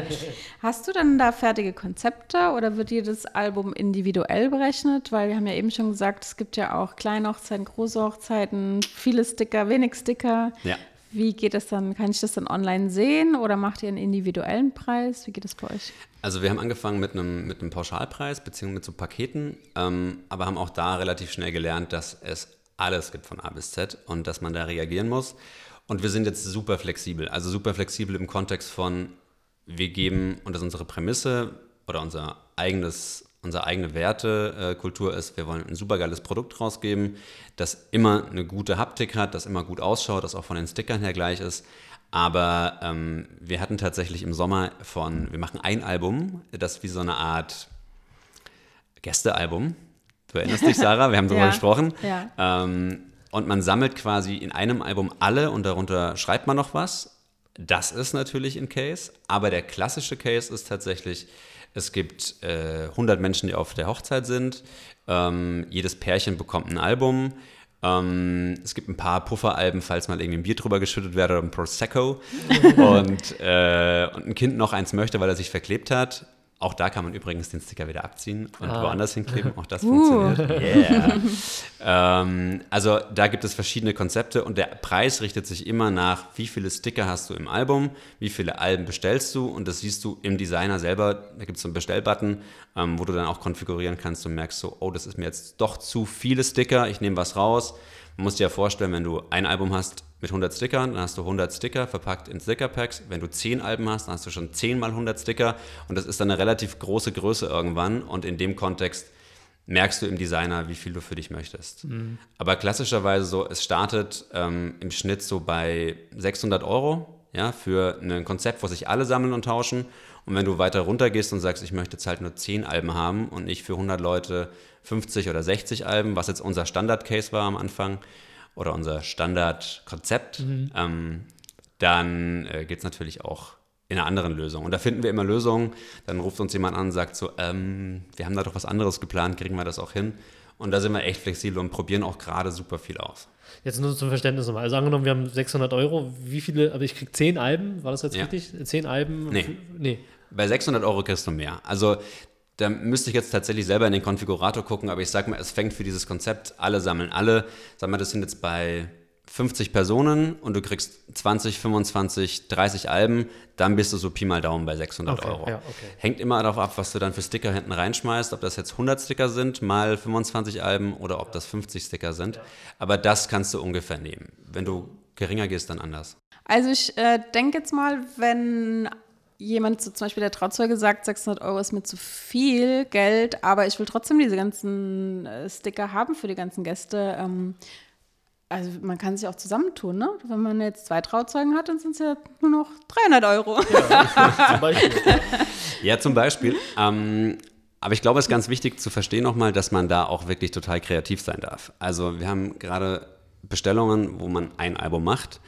Hast du dann da fertige Konzepte oder wird jedes Album individuell berechnet? Weil wir haben ja eben schon gesagt, es gibt ja auch kleine Hochzeiten, große Hochzeiten, viele Sticker, wenig Sticker. Ja. Wie geht das dann? Kann ich das dann online sehen oder macht ihr einen individuellen Preis? Wie geht das bei euch? Also wir haben angefangen mit einem, mit einem Pauschalpreis beziehungsweise mit so Paketen, ähm, aber haben auch da relativ schnell gelernt, dass es alles gibt von A bis Z und dass man da reagieren muss. Und wir sind jetzt super flexibel. Also super flexibel im Kontext von, wir geben, und das ist unsere Prämisse oder unser eigenes, unsere eigene Wertekultur ist, wir wollen ein super geiles Produkt rausgeben, das immer eine gute Haptik hat, das immer gut ausschaut, das auch von den Stickern her gleich ist. Aber ähm, wir hatten tatsächlich im Sommer von, wir machen ein Album, das wie so eine Art Gästealbum. Du erinnerst dich, Sarah, wir haben darüber ja, gesprochen. Ja. Ähm, und man sammelt quasi in einem Album alle und darunter schreibt man noch was. Das ist natürlich ein Case, aber der klassische Case ist tatsächlich, es gibt äh, 100 Menschen, die auf der Hochzeit sind. Ähm, jedes Pärchen bekommt ein Album. Ähm, es gibt ein paar Pufferalben, falls mal irgendwie ein Bier drüber geschüttet wird oder ein Prosecco. und, äh, und ein Kind noch eins möchte, weil er sich verklebt hat. Auch da kann man übrigens den Sticker wieder abziehen und ah. woanders hinkleben. Auch das uh. funktioniert. Yeah. ähm, also da gibt es verschiedene Konzepte und der Preis richtet sich immer nach, wie viele Sticker hast du im Album, wie viele Alben bestellst du und das siehst du im Designer selber. Da gibt es so einen Bestellbutton, ähm, wo du dann auch konfigurieren kannst und merkst so, oh, das ist mir jetzt doch zu viele Sticker, ich nehme was raus. Man muss dir ja vorstellen, wenn du ein Album hast, mit 100 Stickern, dann hast du 100 Sticker verpackt in Stickerpacks. Wenn du 10 Alben hast, dann hast du schon 10 mal 100 Sticker und das ist dann eine relativ große Größe irgendwann und in dem Kontext merkst du im Designer, wie viel du für dich möchtest. Mhm. Aber klassischerweise so, es startet ähm, im Schnitt so bei 600 Euro ja, für ein Konzept, wo sich alle sammeln und tauschen. Und wenn du weiter runter gehst und sagst, ich möchte jetzt halt nur 10 Alben haben und nicht für 100 Leute 50 oder 60 Alben, was jetzt unser Standard-Case war am Anfang, oder unser Standardkonzept, mhm. ähm, dann äh, geht es natürlich auch in einer anderen Lösung. Und da finden wir immer Lösungen. Dann ruft uns jemand an und sagt so, ähm, wir haben da doch was anderes geplant, kriegen wir das auch hin? Und da sind wir echt flexibel und probieren auch gerade super viel aus. Jetzt nur zum Verständnis nochmal. Also angenommen, wir haben 600 Euro. Wie viele, aber ich kriege 10 Alben, war das jetzt ja. richtig? 10 Alben? Nee. nee. Bei 600 Euro kriegst du mehr. Also da müsste ich jetzt tatsächlich selber in den Konfigurator gucken, aber ich sag mal, es fängt für dieses Konzept, alle sammeln alle. Sag mal, das sind jetzt bei 50 Personen und du kriegst 20, 25, 30 Alben, dann bist du so Pi mal Daumen bei 600 okay, Euro. Ja, okay. Hängt immer darauf ab, was du dann für Sticker hinten reinschmeißt, ob das jetzt 100 Sticker sind mal 25 Alben oder ob das 50 Sticker sind. Ja. Aber das kannst du ungefähr nehmen. Wenn du geringer gehst, dann anders. Also ich äh, denke jetzt mal, wenn jemand, so zum Beispiel der Trauzeuge sagt, 600 Euro ist mir zu viel Geld, aber ich will trotzdem diese ganzen äh, Sticker haben für die ganzen Gäste. Ähm, also man kann sich auch zusammentun, ne? Wenn man jetzt zwei Trauzeugen hat, dann sind es ja nur noch 300 Euro. Ja, zum Beispiel. Ja, zum Beispiel. Ähm, aber ich glaube, es ist ganz wichtig zu verstehen nochmal, dass man da auch wirklich total kreativ sein darf. Also wir haben gerade Bestellungen, wo man ein Album macht.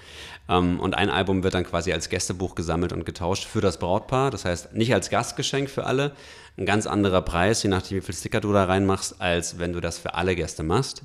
Ähm, und ein Album wird dann quasi als Gästebuch gesammelt und getauscht für das Brautpaar. Das heißt, nicht als Gastgeschenk für alle. Ein ganz anderer Preis, je nachdem, wie viel Sticker du da reinmachst, als wenn du das für alle Gäste machst.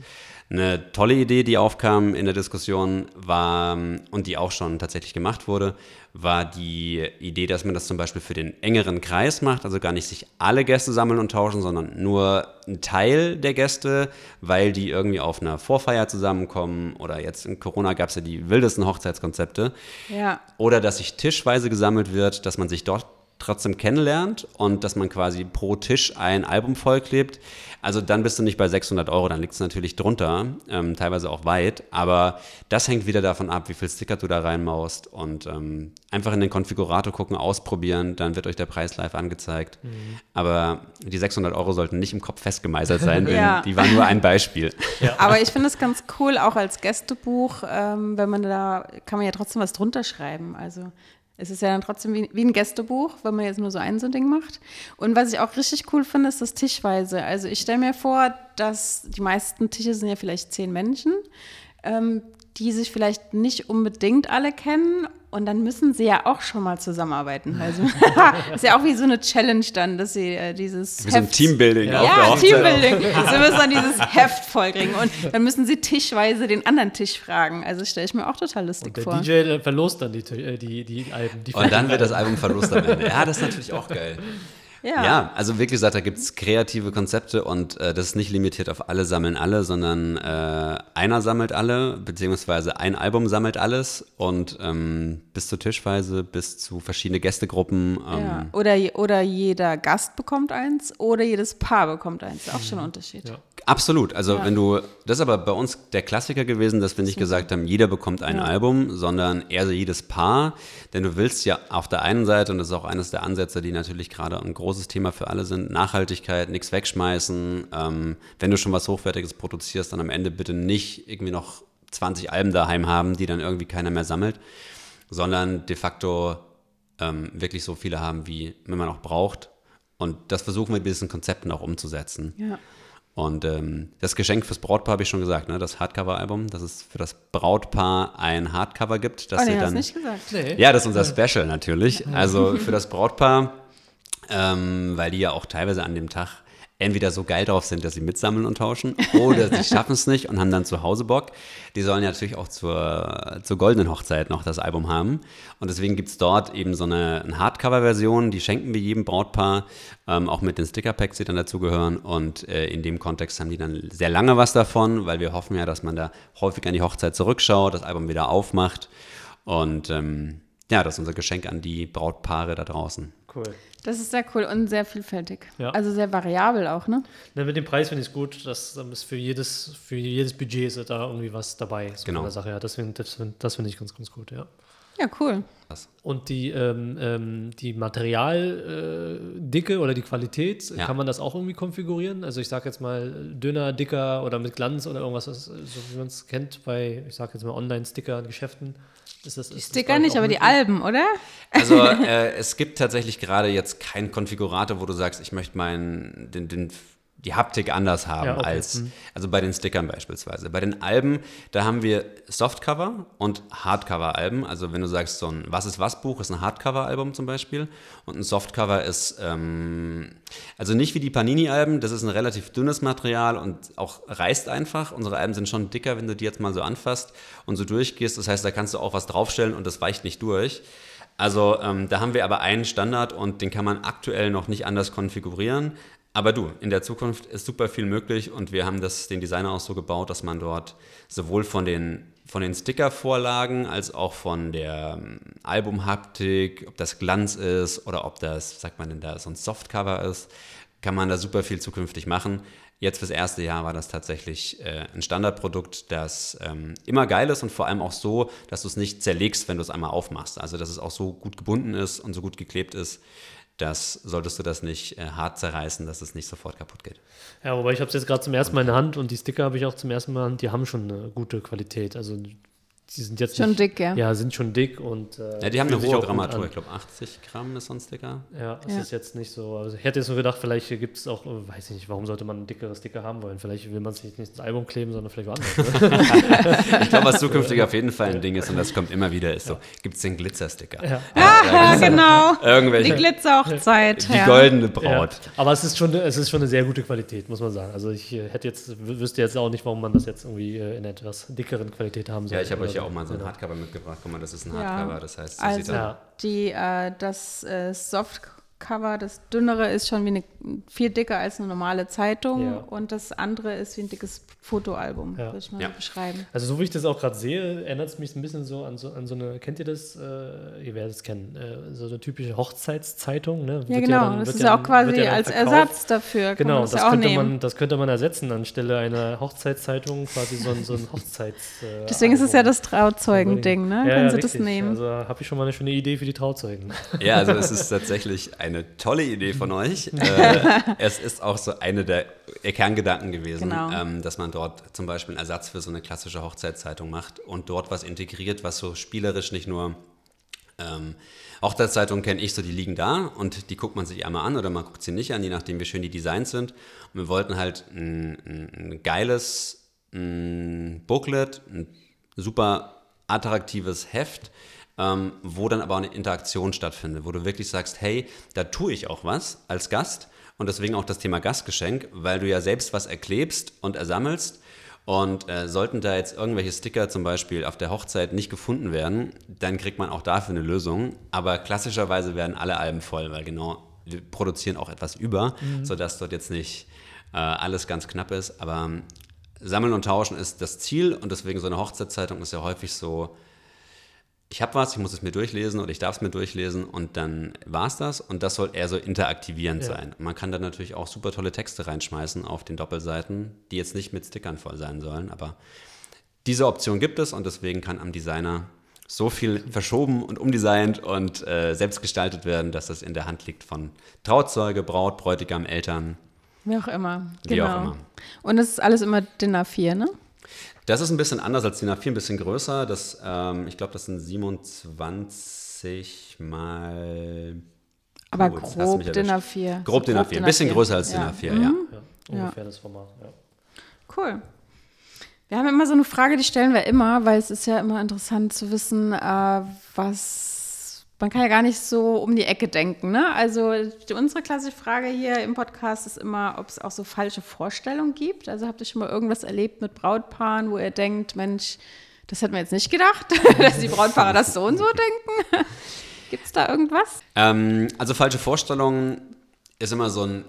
Eine tolle Idee, die aufkam in der Diskussion, war und die auch schon tatsächlich gemacht wurde, war die Idee, dass man das zum Beispiel für den engeren Kreis macht, also gar nicht sich alle Gäste sammeln und tauschen, sondern nur ein Teil der Gäste, weil die irgendwie auf einer Vorfeier zusammenkommen oder jetzt in Corona gab es ja die wildesten Hochzeitskonzepte. Ja. Oder dass sich tischweise gesammelt wird, dass man sich dort trotzdem kennenlernt und dass man quasi pro Tisch ein Album vollklebt. Also dann bist du nicht bei 600 Euro, dann liegt es natürlich drunter, ähm, teilweise auch weit. Aber das hängt wieder davon ab, wie viel Sticker du da reinmaust und ähm, einfach in den Konfigurator gucken, ausprobieren, dann wird euch der Preis live angezeigt. Mhm. Aber die 600 Euro sollten nicht im Kopf festgemeißelt sein, denn ja. die waren nur ein Beispiel. Ja. Aber ich finde es ganz cool, auch als Gästebuch, ähm, wenn man da, kann man ja trotzdem was drunter schreiben. Also es ist ja dann trotzdem wie, wie, ein Gästebuch, wenn man jetzt nur so ein so Ding macht. Und was ich auch richtig cool finde, ist das Tischweise. Also ich stelle mir vor, dass die meisten Tische sind ja vielleicht zehn Menschen. Ähm, die sich vielleicht nicht unbedingt alle kennen und dann müssen sie ja auch schon mal zusammenarbeiten. Also ist ja auch wie so eine Challenge dann, dass sie äh, dieses wie so ein Teambuilding. Ja, ja Teambuilding. sie müssen dann dieses Heft vollkriegen und dann müssen sie tischweise den anderen Tisch fragen. Also stelle ich mir auch total lustig und der vor. DJ verlost dann die, äh, die, die Alben. Die und dann wird das Album verlost am Ende. Ja, das ist natürlich auch geil. Ja. ja, also wirklich gesagt, da gibt es kreative Konzepte und äh, das ist nicht limitiert auf alle sammeln alle, sondern äh, einer sammelt alle, beziehungsweise ein Album sammelt alles und ähm, bis zur Tischweise, bis zu verschiedene Gästegruppen. Ähm, ja. oder, oder jeder Gast bekommt eins oder jedes Paar bekommt eins. Auch schon ein Unterschied. Ja. Absolut. Also ja. wenn du, das ist aber bei uns der Klassiker gewesen, dass wir nicht gesagt haben, jeder bekommt ein Album, sondern eher so jedes Paar. Denn du willst ja auf der einen Seite, und das ist auch eines der Ansätze, die natürlich gerade ein großes großes Thema für alle sind. Nachhaltigkeit, nichts wegschmeißen. Ähm, wenn du schon was Hochwertiges produzierst, dann am Ende bitte nicht irgendwie noch 20 Alben daheim haben, die dann irgendwie keiner mehr sammelt, sondern de facto ähm, wirklich so viele haben, wie man auch braucht. Und das versuchen wir mit diesen Konzepten auch umzusetzen. Ja. Und ähm, das Geschenk fürs Brautpaar habe ich schon gesagt, ne? das Hardcover-Album, dass es für das Brautpaar ein Hardcover gibt. Dass oh, nee, dann, nicht gesagt. Nee. Ja, das ist unser Special natürlich. Also für das Brautpaar ähm, weil die ja auch teilweise an dem Tag entweder so geil drauf sind, dass sie mitsammeln und tauschen, oder sie schaffen es nicht und haben dann zu Hause Bock. Die sollen ja natürlich auch zur, zur goldenen Hochzeit noch das Album haben. Und deswegen gibt es dort eben so eine, eine Hardcover-Version, die schenken wir jedem Brautpaar, ähm, auch mit den Sticker-Packs, die dann dazugehören. Und äh, in dem Kontext haben die dann sehr lange was davon, weil wir hoffen ja, dass man da häufig an die Hochzeit zurückschaut, das Album wieder aufmacht. Und ähm, ja, das ist unser Geschenk an die Brautpaare da draußen. Cool. Das ist sehr cool und sehr vielfältig. Ja. Also sehr variabel auch, ne? Ja, mit dem Preis finde ich es gut, dass ist für jedes, für jedes Budget ist da irgendwie was dabei. So genau. Sache. Ja, das finde das find, das find ich ganz, ganz gut, ja. Ja, cool. Und die, ähm, ähm, die Materialdicke äh, oder die Qualität, ja. kann man das auch irgendwie konfigurieren? Also ich sage jetzt mal dünner, dicker oder mit Glanz oder irgendwas, so wie man es kennt bei, ich sage jetzt mal Online-Sticker-Geschäften. Ist das, die Sticker nicht, aber die Alben, oder? Also äh, es gibt tatsächlich gerade jetzt keinen Konfigurator, wo du sagst, ich möchte meinen, den, den die Haptik anders haben ja, okay. als, mhm. also bei den Stickern beispielsweise. Bei den Alben, da haben wir Softcover und Hardcover-Alben. Also wenn du sagst, so ein Was ist was Buch ist ein Hardcover-Album zum Beispiel und ein Softcover ist, ähm, also nicht wie die Panini-Alben, das ist ein relativ dünnes Material und auch reißt einfach. Unsere Alben sind schon dicker, wenn du die jetzt mal so anfasst und so durchgehst. Das heißt, da kannst du auch was draufstellen und das weicht nicht durch. Also ähm, da haben wir aber einen Standard und den kann man aktuell noch nicht anders konfigurieren. Aber du, in der Zukunft ist super viel möglich und wir haben das den Designer auch so gebaut, dass man dort sowohl von den, von den Sticker-Vorlagen als auch von der ähm, Albumhaptik, ob das Glanz ist oder ob das, sagt man denn da, so ein Softcover ist, kann man da super viel zukünftig machen. Jetzt fürs erste Jahr war das tatsächlich äh, ein Standardprodukt, das ähm, immer geil ist und vor allem auch so, dass du es nicht zerlegst, wenn du es einmal aufmachst. Also dass es auch so gut gebunden ist und so gut geklebt ist, dass solltest du das nicht äh, hart zerreißen, dass es nicht sofort kaputt geht. Ja, wobei ich habe es jetzt gerade zum ersten Mal in der Hand und die Sticker habe ich auch zum ersten Mal in der Hand, die haben schon eine gute Qualität. Also die sind jetzt Schon nicht, dick, ja. Ja, sind schon dick und äh, Ja, die haben eine hohe Grammatur. Ich glaube, 80 Gramm ist so ein Sticker. Ja, das Ja. ist jetzt nicht so. Also ich hätte jetzt nur gedacht, vielleicht gibt es auch, äh, weiß ich nicht, warum sollte man ein dickeres Sticker haben wollen? Vielleicht will man es nicht ins Album kleben, sondern vielleicht woanders. Ich glaube, was zukünftig auf jeden Fall ein Ding ist und das kommt immer wieder, ist so, gibt es den Glitzersticker? Ja. Ah, genau. Die Irgendwelche, Glitzerhochzeit. die ja. goldene Ja. Braut. Aber es ist, schon, es ist schon eine sehr gute Qualität, muss man sagen. Also ich äh, hätte jetzt, wüsste jetzt auch nicht, warum man das jetzt irgendwie äh, in etwas dickeren Qualität haben soll. Ja, ich habe euch ja auch mal so ein. Hardcover mitgebracht. Guck mal, das ist ein Ja. Hardcover, das heißt, so sieht Also er Ja. die, äh, das äh, Softcover, das dünnere ist schon wie eine, viel dicker als eine normale Zeitung Ja. und das andere ist wie ein dickes Fotoalbum, Ja. würde ich mal Ja. beschreiben. Also so wie ich das auch gerade sehe, erinnert es mich ein bisschen so an so, an so eine, kennt ihr das, äh, ihr werdet es kennen, äh, so eine typische Hochzeitszeitung, ne? Ja, genau. dann- das ist ja auch quasi als verkauft. Ersatz dafür. Kann Genau, man das, das ja auch könnte nehmen. man, das könnte man ersetzen anstelle einer Hochzeitszeitung, quasi so ein, so ein Hochzeits. Äh, Deswegen ist es ja das Trauzeugending, ne? Ja, Kannst ja, du das richtig. nehmen? Also habe ich schon mal eine schöne Idee für die Trauzeugen. Ja, also es ist tatsächlich eine tolle Idee von euch. Äh, es ist auch so eine der Kerngedanken gewesen, Genau. ähm, dass man dort zum Beispiel einen Ersatz für so eine klassische Hochzeitszeitung macht und dort was integriert, was so spielerisch nicht nur ähm, Hochzeitszeitungen kenne ich so, die liegen da und die guckt man sich einmal an oder man guckt sie nicht an, je nachdem, wie schön die Designs sind. Und wir wollten halt ein, ein, ein geiles ein Booklet, ein super attraktives Heft, ähm, wo dann aber eine Interaktion stattfindet, wo du wirklich sagst, hey, da tue ich auch was als Gast und deswegen auch das Thema Gastgeschenk, weil du ja selbst was erklebst und ersammelst und äh, sollten da jetzt irgendwelche Sticker zum Beispiel auf der Hochzeit nicht gefunden werden, dann kriegt man auch dafür eine Lösung. Aber klassischerweise werden alle Alben voll, weil genau, wir produzieren auch etwas über, sodass dort jetzt nicht äh, alles ganz knapp ist. Aber ähm, Sammeln und Tauschen ist das Ziel und deswegen so eine Hochzeitszeitung ist ja häufig so, ich habe was, ich muss es mir durchlesen oder ich darf es mir durchlesen und dann war es das. Und das soll eher so interaktivierend Ja. sein. Man kann da natürlich auch super tolle Texte reinschmeißen auf den Doppelseiten, die jetzt nicht mit Stickern voll sein sollen. Aber diese Option gibt es und deswegen kann am Designer so viel verschoben und umdesignt und äh, selbst gestaltet werden, dass das in der Hand liegt von Trauzeuge, Braut, Bräutigam, Eltern. Wie auch immer. Wie genau. auch immer. Und es ist alles immer DIN A4, ne? Das ist ein bisschen anders als DIN A4, ein bisschen größer. Das, ähm, ich glaube, das sind 27 mal. Aber Oh, grob DIN erwischt. A4. Grob DIN A4, ein bisschen größer als DIN ja. A4, ja. Ja, ungefähr das Format. Ja. Cool. Wir haben immer so eine Frage, die stellen wir immer, weil es ist ja immer interessant zu wissen, äh, was man kann ja gar nicht so um die Ecke denken. Ne? Also unsere klassische Frage hier im Podcast ist immer, ob es auch so falsche Vorstellungen gibt. Also habt ihr schon mal irgendwas erlebt mit Brautpaaren, wo ihr denkt, Mensch, das hätten wir jetzt nicht gedacht, dass die Brautpaare das so und so denken. Gibt es da irgendwas? Ähm, also falsche Vorstellungen ist immer so ein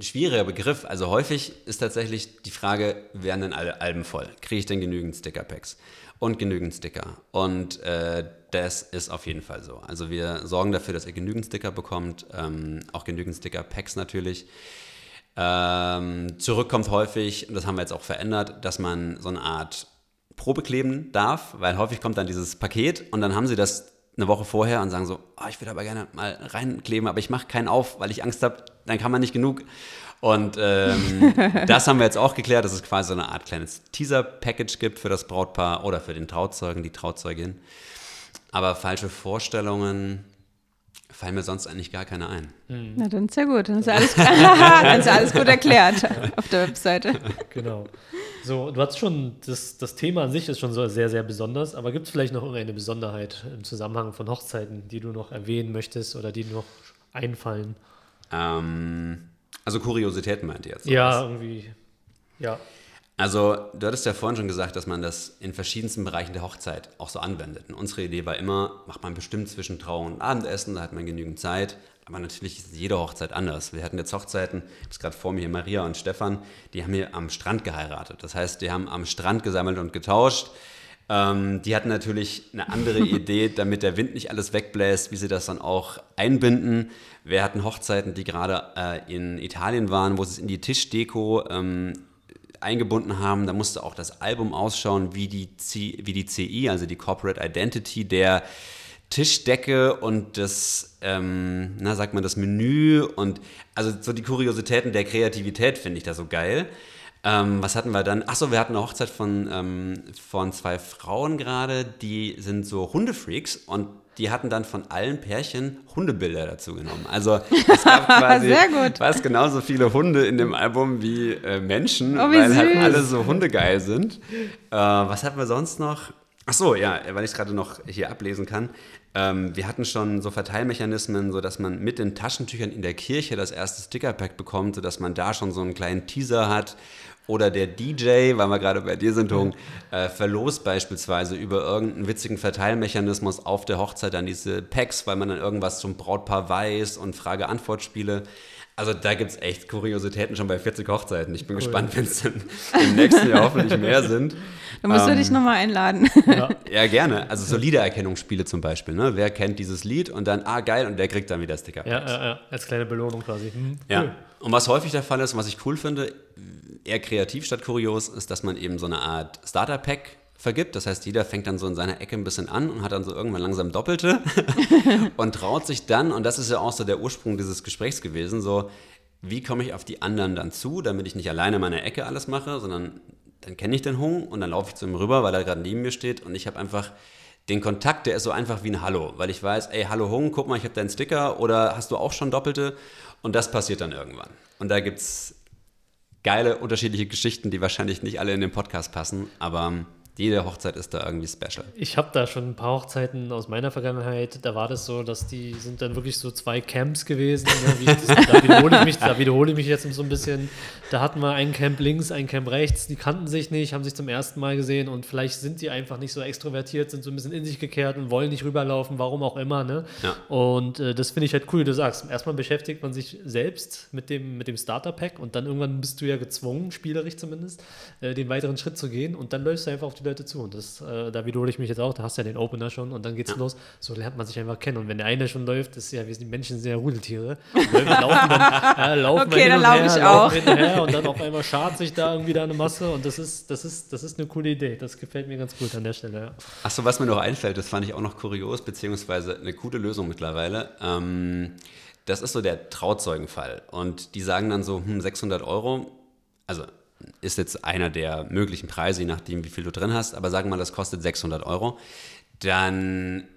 schwieriger Begriff. Also häufig ist tatsächlich die Frage, werden denn alle Alben voll? Kriege ich denn genügend Sticker-Packs? Und genügend Sticker. Und äh, das ist auf jeden Fall so. Also wir sorgen dafür, dass ihr genügend Sticker bekommt, ähm, auch genügend Sticker-Packs natürlich. Ähm, zurückkommt häufig, und das haben wir jetzt auch verändert, dass man so eine Art Probe kleben darf, weil häufig kommt dann dieses Paket und dann haben sie das eine Woche vorher und sagen so, oh, ich würde aber gerne mal reinkleben, aber ich mache keinen auf, weil ich Angst habe, dann kann man nicht genug. Und ähm, das haben wir jetzt auch geklärt, dass es quasi so eine Art kleines Teaser-Package gibt für das Brautpaar oder für den Trauzeugen, die Trauzeugin. Aber falsche Vorstellungen fallen mir sonst eigentlich gar keine ein. Na, dann ist ja gut. Dann ist ja alles, dann ist ja alles gut erklärt auf der Webseite. Genau. So, du hast schon, das, das Thema an sich ist schon so sehr, sehr besonders, aber gibt es vielleicht noch irgendeine Besonderheit im Zusammenhang von Hochzeiten, die du noch erwähnen möchtest oder die dir noch einfallen? Ähm, also Kuriositäten meint ihr jetzt? Ja, was? irgendwie. Ja. Also, du hattest ja vorhin schon gesagt, dass man das in verschiedensten Bereichen der Hochzeit auch so anwendet. Und unsere Idee war immer, macht man bestimmt zwischen Trauung und Abendessen, da hat man genügend Zeit. Aber natürlich ist jede Hochzeit anders. Wir hatten jetzt Hochzeiten, ich habe es gerade vor mir hier, Maria und Stefan, die haben hier am Strand geheiratet. Das heißt, die haben am Strand gesammelt und getauscht. Ähm, die hatten natürlich eine andere Idee, damit der Wind nicht alles wegbläst, wie sie das dann auch einbinden. Wir hatten Hochzeiten, die gerade äh, in Italien waren, wo sie es in die Tischdeko ähm, eingebunden haben. Da musste auch das Album ausschauen wie die, C, wie die CI, also die Corporate Identity der Tischdecke und das, ähm, na, sagt man, das Menü und also so die Kuriositäten der Kreativität finde ich da so geil. Ähm, was hatten wir dann? Achso, wir hatten eine Hochzeit von, ähm, von zwei Frauen gerade, die sind so Hundefreaks und die hatten dann von allen Pärchen Hundebilder dazu genommen. Also es gab quasi fast genauso viele Hunde in dem Album wie äh, Menschen, oh, wie weil süß. halt alle so hundegeil sind. Äh, was hatten wir sonst noch? Achso, ja, weil ich es gerade noch hier ablesen kann. Ähm, wir hatten schon so Verteilmechanismen, sodass man mit den Taschentüchern in der Kirche das erste Stickerpack bekommt, sodass man da schon so einen kleinen Teaser hat oder der DJ, weil wir gerade bei dir sind, Hung, äh, verlost beispielsweise über irgendeinen witzigen Verteilmechanismus auf der Hochzeit dann diese Packs, weil man dann irgendwas zum Brautpaar weiß und Frage-Antwort-Spiele. Also da gibt es echt Kuriositäten schon bei 40 Hochzeiten. Ich bin cool. gespannt, wenn es dann im nächsten Jahr hoffentlich mehr sind. Da musst ähm, du dich nochmal einladen. Ja. ja. gerne. Also so Liedererkennungsspiele zum Beispiel. Ne? Wer kennt dieses Lied und dann, ah geil, und der kriegt dann wieder Sticker. Ja, ja, ja, als kleine Belohnung quasi. Hm. Ja. Cool. Und was häufig der Fall ist und was ich cool finde, eher kreativ statt kurios, ist, dass man eben so eine Art Starter-Pack vergibt. Das heißt, jeder fängt dann so in seiner Ecke ein bisschen an und hat dann so irgendwann langsam Doppelte und traut sich dann, und das ist ja auch so der Ursprung dieses Gesprächs gewesen, so, wie komme ich auf die anderen dann zu, damit ich nicht alleine in meiner Ecke alles mache, sondern dann kenne ich den Hung und dann laufe ich zu ihm rüber, weil er gerade neben mir steht und ich habe einfach den Kontakt, der ist so einfach wie ein Hallo, weil ich weiß, ey, hallo Hung, guck mal, ich habe deinen Sticker oder hast du auch schon Doppelte? Und das passiert dann irgendwann. Und da gibt es geile unterschiedliche Geschichten, die wahrscheinlich nicht alle in den Podcast passen, aber jede Hochzeit ist da irgendwie special. Ich habe da schon ein paar Hochzeiten aus meiner Vergangenheit, da war das so, dass die sind dann wirklich so zwei Camps gewesen. Ne? Das, da, wiederhole ich mich, da wiederhole ich mich jetzt so ein bisschen. Da hatten wir ein Camp links, ein Camp rechts, die kannten sich nicht, haben sich zum ersten Mal gesehen und vielleicht sind die einfach nicht so extrovertiert, sind so ein bisschen in sich gekehrt und wollen nicht rüberlaufen, warum auch immer. Ne? Ja. Und äh, das finde ich halt cool, du sagst. Erstmal beschäftigt man sich selbst mit dem, mit dem Starter-Pack und dann irgendwann bist du ja gezwungen, spielerisch zumindest, äh, den weiteren Schritt zu gehen und dann läufst du einfach auf die Leute zu. Und das, äh, da wiederhole ich mich jetzt auch, da hast du ja den Opener schon und dann geht's ja. los. So lernt man sich einfach kennen. Und wenn der eine schon läuft, ist ja, wir sind die Menschen sind ja Rudeltiere. Läufen, laufen dann, äh, laufen okay, dann laufe ich auch. Hinterher, und dann auf einmal schart sich da irgendwie da eine Masse und das ist, das ist, das ist eine coole Idee. Das gefällt mir ganz gut an der Stelle. Ja. Achso, was mir noch einfällt, das fand ich auch noch kurios, beziehungsweise eine coole Lösung mittlerweile. Ähm, das ist so der Trauzeugenfall. Und die sagen dann so, hm, 600 Euro. Also ist jetzt einer der möglichen Preise, je nachdem, wie viel du drin hast, aber sagen wir mal, das kostet 600 Euro, dann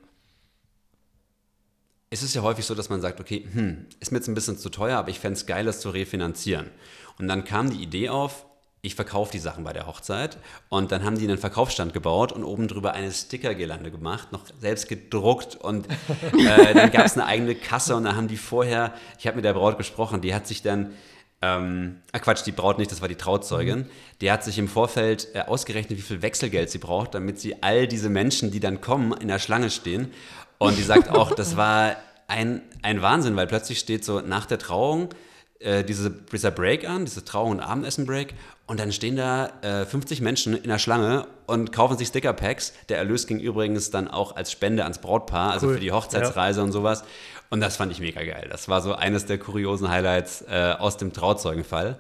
ist es ja häufig so, dass man sagt, okay, hm, ist mir jetzt ein bisschen zu teuer, aber ich fände es geil, das zu refinanzieren. Und dann kam die Idee auf, ich verkaufe die Sachen bei der Hochzeit. Und dann haben die einen Verkaufsstand gebaut und oben drüber eine Stickergelande gemacht, noch selbst gedruckt. Und äh, dann gab es eine eigene Kasse und dann haben die vorher, ich habe mit der Braut gesprochen, die hat sich dann ähm, ah Quatsch, die Braut nicht, das war die Trauzeugin. Mhm. Die hat sich im Vorfeld äh, ausgerechnet, wie viel Wechselgeld sie braucht, damit sie all diese Menschen, die dann kommen, in der Schlange stehen. Und die sagt auch, das war ein, ein Wahnsinn, weil plötzlich steht so nach der Trauung äh, diese, dieser Break an, diese Trauung- und Abendessen-Break. Und dann stehen da äh, 50 Menschen in der Schlange und kaufen sich Sticker-Packs. Der Erlös ging übrigens dann auch als Spende ans Brautpaar, also cool. für die Hochzeitsreise ja. und sowas. Und das fand ich mega geil. Das war so eines der kuriosen Highlights äh, aus dem Trauzeugenfall.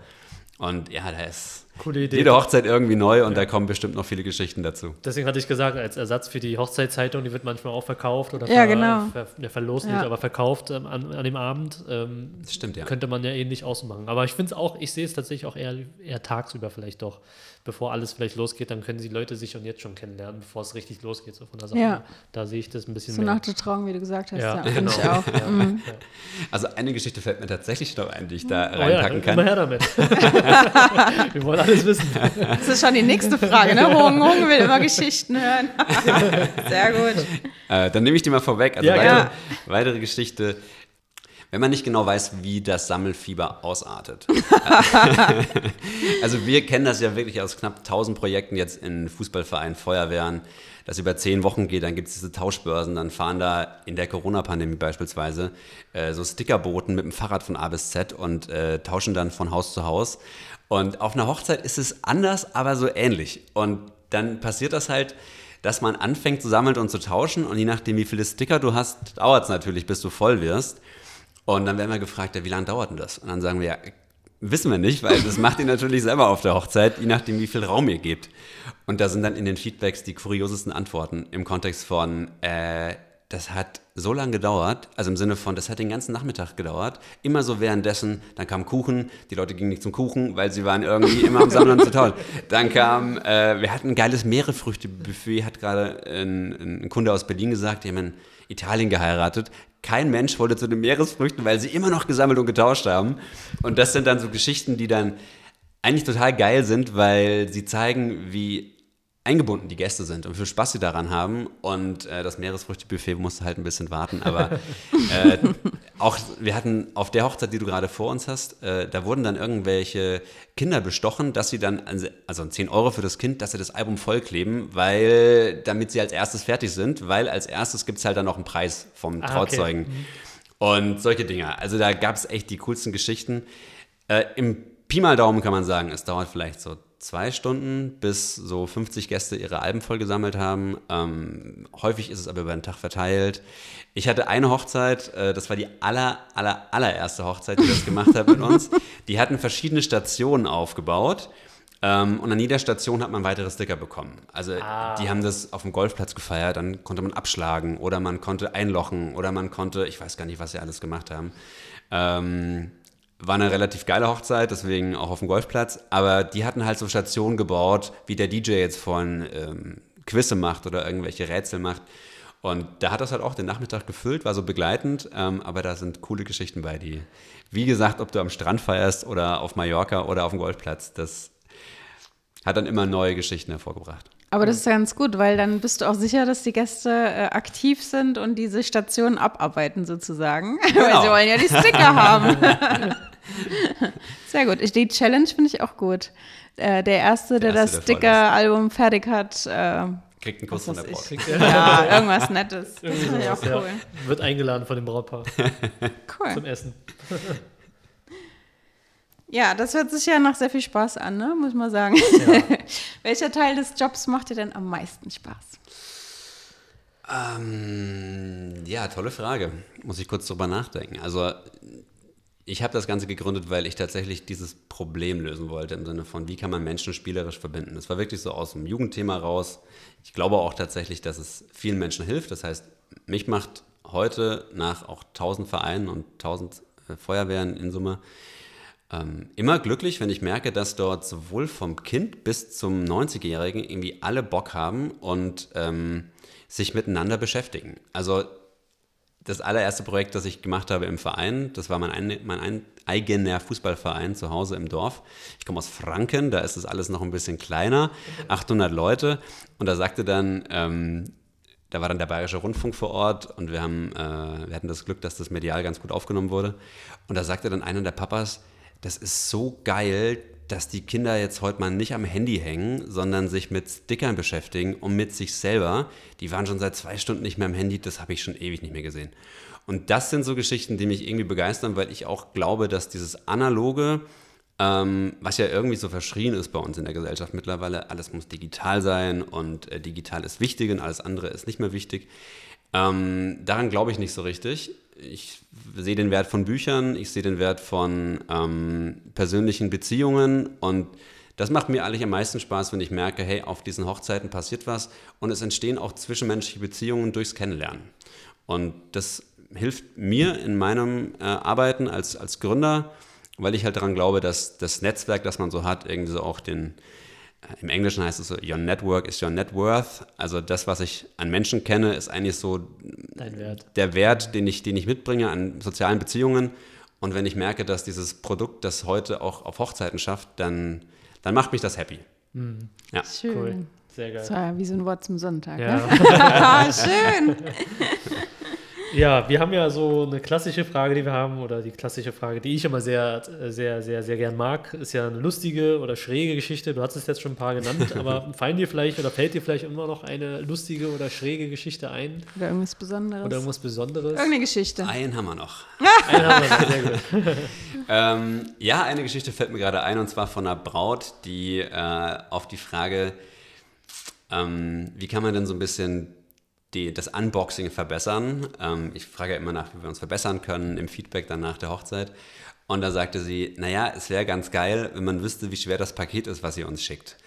Und ja, da ist Coole Idee. Jede Hochzeit irgendwie neu und ja. da kommen bestimmt noch viele Geschichten dazu. Deswegen hatte ich gesagt, als Ersatz für die Hochzeitszeitung, die wird manchmal auch verkauft oder ja, ver genau. ver ver verlost ja. nicht, aber verkauft ähm, an, an, dem Abend. Ähm, das stimmt, ja. Könnte man ja ähnlich ausmachen. Aber ich finde es auch, ich sehe es tatsächlich auch eher, eher tagsüber vielleicht doch bevor alles vielleicht losgeht, dann können die Leute sich schon jetzt schon kennenlernen, bevor es richtig losgeht, so von der Sache. Ja. Da sehe ich das ein bisschen so mehr. nach der Trauung, wie du gesagt hast, ja, ja genau. ich auch. Ja. Mhm. Also eine Geschichte fällt mir tatsächlich noch ein, die ich da oh reinpacken kann. Immer her damit. Wir wollen alles wissen. Das ist schon die nächste Frage, ne? Hung, Hung will immer Geschichten hören. Sehr gut. Äh, dann nehme ich die mal vorweg. Also weitere, weitere Geschichte wenn man nicht genau weiß, wie das Sammelfieber ausartet. also wir kennen das ja wirklich aus knapp 1000 Projekten jetzt in Fußballvereinen, Feuerwehren, das über zehn Wochen geht, dann gibt es diese Tauschbörsen, dann fahren da in der Corona-Pandemie beispielsweise äh, so Stickerboten mit dem Fahrrad von A bis Z und äh, tauschen dann von Haus zu Haus. Und auf einer Hochzeit ist es anders, aber so ähnlich. Und dann passiert das halt, dass man anfängt zu sammeln und zu tauschen und je nachdem, wie viele Sticker du hast, dauert es natürlich, bis du voll wirst. Und dann werden wir gefragt, ja, wie lange dauert denn das? Und dann sagen wir, ja, wissen wir nicht, weil das macht ihr natürlich selber auf der Hochzeit, je nachdem, wie viel Raum ihr gebt. Und da sind dann in den Feedbacks die kuriosesten Antworten im Kontext von, äh, das hat so lange gedauert, also im Sinne von, das hat den ganzen Nachmittag gedauert. Immer so währenddessen, dann kam Kuchen, die Leute gingen nicht zum Kuchen, weil sie waren irgendwie immer am Sammeln zu toll. Dann kam, äh, wir hatten ein geiles Meeresfrüchtebuffet, hat gerade ein, ein, Kunde aus Berlin gesagt, die haben in Italien geheiratet. Kein Mensch wollte zu den Meeresfrüchten, weil sie immer noch gesammelt und getauscht haben. Und das sind dann so Geschichten, die dann eigentlich total geil sind, weil sie zeigen, wie eingebunden die Gäste sind und wie viel Spaß sie daran haben. Und äh, das Meeresfrüchtebuffet musste halt ein bisschen warten. Aber äh, auch wir hatten auf der Hochzeit, die du gerade vor uns hast, äh, da wurden dann irgendwelche Kinder bestochen, dass sie dann, also 10 Euro für das Kind, dass sie das Album vollkleben, weil, damit sie als erstes fertig sind, weil als erstes gibt es halt dann noch einen Preis vom ah, Trauzeugen. Okay. Mhm. Und solche Dinge. Also da gab es echt die coolsten Geschichten. Äh, Im Pi mal Daumen kann man sagen, es dauert vielleicht so zwei Stunden, bis so 50 Gäste ihre Alben voll gesammelt haben. Ähm, häufig ist es aber über den Tag verteilt. Ich hatte eine Hochzeit, äh, das war die aller, aller, allererste Hochzeit, die das gemacht hat mit uns. Die hatten verschiedene Stationen aufgebaut. Ähm, und an jeder Station hat man weitere Sticker bekommen. Also ah. die haben das auf dem Golfplatz gefeiert, dann konnte man abschlagen oder man konnte einlochen oder man konnte, ich weiß gar nicht, was sie alles gemacht haben. Ähm, war eine relativ geile Hochzeit, deswegen auch auf dem Golfplatz. Aber die hatten halt so Stationen gebaut, wie der DJ jetzt von ähm, Quizze macht oder irgendwelche Rätsel macht. Und da hat das halt auch den Nachmittag gefüllt, war so begleitend, ähm, aber da sind coole Geschichten bei, die, wie gesagt, ob du am Strand feierst oder auf Mallorca oder auf dem Golfplatz, das hat dann immer neue Geschichten hervorgebracht. Aber das ist ganz gut, weil dann bist du auch sicher, dass die Gäste äh, aktiv sind und diese Station abarbeiten sozusagen. Genau. weil sie wollen ja die Sticker haben. Sehr gut. Die Challenge finde ich auch gut. Äh, der Erste, der, der Erste, das Sticker-Album fertig hat, äh, kriegt einen Kuss von der Braut. Ja, irgendwas Nettes. Das finde ich auch cool. Ja. Wird eingeladen von dem Brautpaar. Cool. Zum Essen. Ja, das hört sich ja nach sehr viel Spaß an, ne? muss man sagen. Ja. Welcher Teil des Jobs macht dir denn am meisten Spaß? Ähm, ja, tolle Frage. Muss ich kurz drüber nachdenken. Also, ich habe das Ganze gegründet, weil ich tatsächlich dieses Problem lösen wollte, im Sinne von, wie kann man Menschen spielerisch verbinden. Das war wirklich so aus dem Jugendthema raus. Ich glaube auch tatsächlich, dass es vielen Menschen hilft. Das heißt, mich macht heute nach auch 1000 Vereinen und 1000 äh, Feuerwehren in Summe ähm, immer glücklich, wenn ich merke, dass dort sowohl vom Kind bis zum 90-Jährigen irgendwie alle Bock haben und ähm, sich miteinander beschäftigen. Also das allererste Projekt, das ich gemacht habe im Verein, das war mein, ein, mein ein, eigener Fußballverein zu Hause im Dorf. Ich komme aus Franken, da ist es alles noch ein bisschen kleiner, 800 Leute. Und da sagte dann, ähm, da war dann der Bayerische Rundfunk vor Ort und wir, haben, äh, wir hatten das Glück, dass das medial ganz gut aufgenommen wurde. Und da sagte dann einer der Papas, das ist so geil, dass die Kinder jetzt heute mal nicht am Handy hängen, sondern sich mit Stickern beschäftigen und mit sich selber. Die waren schon seit zwei Stunden nicht mehr am Handy, das habe ich schon ewig nicht mehr gesehen. Und das sind so Geschichten, die mich irgendwie begeistern, weil ich auch glaube, dass dieses Analoge, ähm, was ja irgendwie so verschrien ist bei uns in der Gesellschaft mittlerweile, alles muss digital sein und äh, digital ist wichtig und alles andere ist nicht mehr wichtig. Ähm, daran glaube ich nicht so richtig ich sehe den Wert von Büchern, ich sehe den Wert von ähm, persönlichen Beziehungen und das macht mir eigentlich am meisten Spaß, wenn ich merke, hey, auf diesen Hochzeiten passiert was und es entstehen auch zwischenmenschliche Beziehungen durchs Kennenlernen. Und das hilft mir in meinem äh, Arbeiten als, als Gründer, weil ich halt daran glaube, dass das Netzwerk, das man so hat, irgendwie so auch den, im Englischen heißt es so, your network is your net worth. Also das, was ich an Menschen kenne, ist eigentlich so Wert. der Wert, den ich, den ich mitbringe an sozialen Beziehungen. Und wenn ich merke, dass dieses Produkt das heute auch auf Hochzeiten schafft, dann, dann macht mich das happy. Mhm. Ja. Schön. Cool. Sehr geil. So, wie so ein Wort zum Sonntag. Ja. Ne? Schön. Ja, wir haben ja so eine klassische Frage, die wir haben, oder die klassische Frage, die ich immer sehr, sehr, sehr, sehr gern mag, ist ja eine lustige oder schräge Geschichte. Du hast es jetzt schon ein paar genannt, aber fallen dir vielleicht oder fällt dir vielleicht immer noch eine lustige oder schräge Geschichte ein? Oder irgendwas Besonderes. Oder irgendwas Besonderes. Irgendeine Geschichte. Einen haben wir noch. einen haben wir noch, sehr gut. ähm, ja, eine Geschichte fällt mir gerade ein, und zwar von einer Braut, die äh, auf die Frage, ähm, wie kann man denn so ein bisschen die, das Unboxing verbessern? Ähm, ich frage immer nach, wie wir uns verbessern können im Feedback dann nach der Hochzeit. Und da sagte sie, naja, es wäre ganz geil, wenn man wüsste, wie schwer das Paket ist, was ihr uns schickt.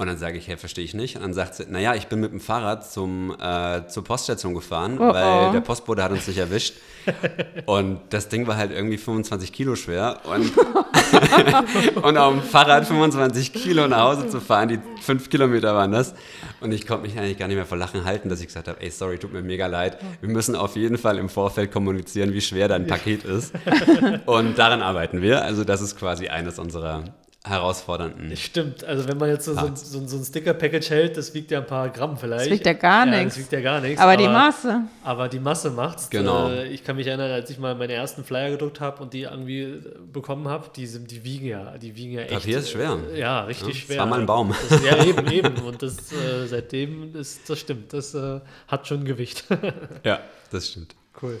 Und dann sage ich, hey, verstehe ich nicht. Und dann sagt sie, naja, ich bin mit dem Fahrrad zum, äh, zur Poststation gefahren, Oh, weil oh. der Postbote hat uns nicht erwischt. Und das Ding war halt irgendwie 25 Kilo schwer. Und, und auf dem Fahrrad 25 Kilo nach Hause zu fahren, die fünf Kilometer waren das. Und ich konnte mich eigentlich gar nicht mehr vor Lachen halten, dass ich gesagt habe, ey, sorry, tut mir mega leid. Wir müssen auf jeden Fall im Vorfeld kommunizieren, wie schwer dein Paket ist. Und daran arbeiten wir. Also das ist quasi eines unserer herausfordernden. Stimmt, also wenn man jetzt so, so, so, so ein Sticker-Package hält, das wiegt ja ein paar Gramm vielleicht. Das wiegt ja gar Ja, nichts. das wiegt ja gar nichts. Aber die Masse. Aber die Masse macht's. Genau. Äh, Ich kann mich erinnern, als ich mal meine ersten Flyer gedruckt habe und die irgendwie äh, bekommen habe, die, sind- die wiegen ja, die wiegen ja echt. Papier ist schwer. äh, Ja, richtig Ja, schwer. war mal ein Baum. Das, ja, eben, eben. Und das äh, seitdem ist, das stimmt, das äh, hat schon Gewicht. Ja, das stimmt. cool.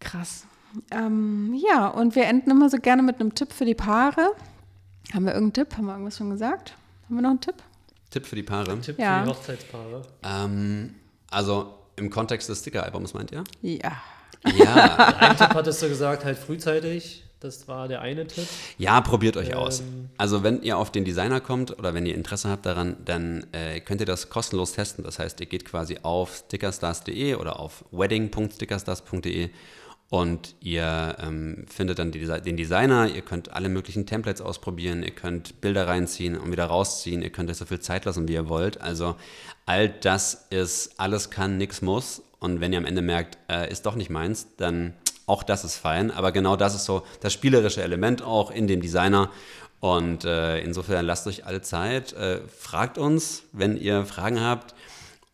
Krass. Ähm, ja, und wir enden immer so gerne mit einem Tipp für die Paare. Haben wir irgendeinen Tipp? Haben wir irgendwas schon gesagt? Haben wir noch einen Tipp? Tipp für die Paare. Tipp Ja. für die Hochzeitspaare. Ähm, also im Kontext des Sticker-Albums meint ihr? Ja. Ja, Ein Tipp hattest du gesagt, halt frühzeitig. Das war der eine Tipp. ja, probiert euch aus. Ähm. Also wenn ihr auf den Designer kommt oder wenn ihr Interesse habt daran, dann äh, könnt ihr das kostenlos testen. Das heißt, ihr geht quasi auf stickerstars.de oder auf wedding.stickerstars.de und ihr ähm, findet dann die, den Designer. Ihr könnt alle möglichen Templates ausprobieren. Ihr könnt Bilder reinziehen und wieder rausziehen. Ihr könnt euch so viel Zeit lassen, wie ihr wollt. Also all das ist alles kann, nix muss. Und wenn ihr am Ende merkt, äh, ist doch nicht meins, dann auch das ist fein. Aber genau das ist so das spielerische Element auch in dem Designer. Und äh, insofern lasst euch alle Zeit. Äh, fragt uns, wenn ihr Fragen habt.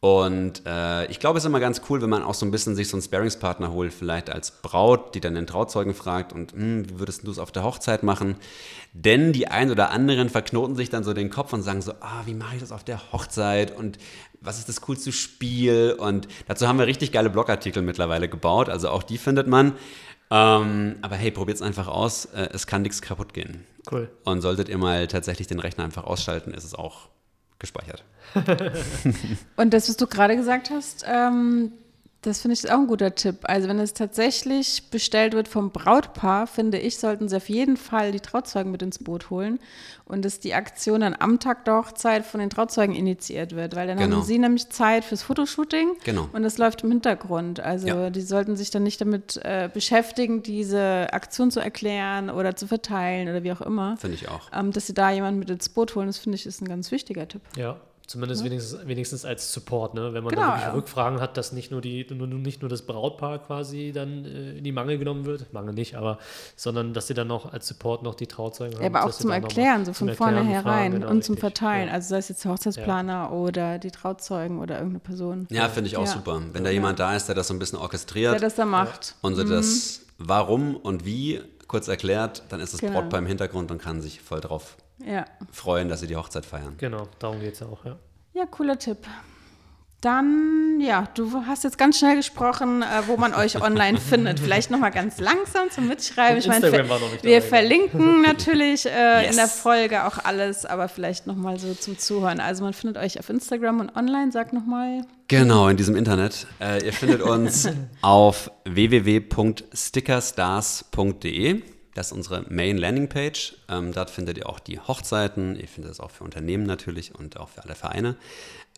Und äh, ich glaube, es ist immer ganz cool, wenn man auch so ein bisschen sich so einen Sparingspartner holt, vielleicht als Braut, die dann den Trauzeugen fragt und hm, wie würdest du es auf der Hochzeit machen? Denn die ein oder anderen verknoten sich dann so den Kopf und sagen so, ah, wie mache ich das auf der Hochzeit und was ist das coolste Spiel? Und dazu haben wir richtig geile Blogartikel mittlerweile gebaut, also auch die findet man. Ähm, aber hey, probiert es einfach aus, äh, es kann nichts kaputt gehen. Cool. Und solltet ihr mal tatsächlich den Rechner einfach ausschalten, ist es auch gespeichert. Und das, was du gerade gesagt hast, ähm, das finde ich ist auch ein guter Tipp. Also wenn es tatsächlich bestellt wird vom Brautpaar, finde ich, sollten sie auf jeden Fall die Trauzeugen mit ins Boot holen und dass die Aktion dann am Tag der Hochzeit von den Trauzeugen initiiert wird, weil dann Genau. haben sie nämlich Zeit fürs Fotoshooting Genau. und das läuft im Hintergrund. Also Ja. die sollten sich dann nicht damit äh, beschäftigen, diese Aktion zu erklären oder zu verteilen oder wie auch immer. Finde ich auch. Ähm, dass sie da jemanden mit ins Boot holen, das finde ich ist ein ganz wichtiger Tipp. Ja, zumindest wenigstens, wenigstens als Support, ne? wenn man Genau, da wirklich ja. Rückfragen hat, dass nicht nur, die, nur, nicht nur das Brautpaar quasi dann äh, in die Mangel genommen wird, Mangel nicht, aber sondern dass sie dann noch als Support noch die Trauzeugen haben. Ja, aber auch zum Erklären, so zum von Erklären vornherein Fragen, genau, und zum richtig. Verteilen. Ja. Also sei es jetzt der Hochzeitsplaner oder die Trauzeugen oder irgendeine Person, Ja, finde ich auch Ja. super. Wenn da jemand da ist, der das so ein bisschen orchestriert der das da macht. und so das Warum und Wie kurz erklärt, dann ist das Genau. Brautpaar im Hintergrund und kann sich voll drauf Ja. freuen, dass sie die Hochzeit feiern. Genau, darum geht es ja auch, ja. ja, cooler Tipp. Dann, ja, du hast jetzt ganz schnell gesprochen, äh, wo man euch online findet. Vielleicht nochmal ganz langsam zum Mitschreiben. Und ich meine, Instagram ver- war noch nicht wir dabei, verlinken natürlich äh, Yes. in der Folge auch alles, aber vielleicht nochmal so zum Zuhören. Also man findet euch auf Instagram und online, sag nochmal. Genau, in diesem Internet. Äh, ihr findet uns auf www.stickerstars.de. Das ist unsere Main Landingpage. Ähm, dort findet ihr auch die Hochzeiten. Ihr findet es auch für Unternehmen natürlich und auch für alle Vereine.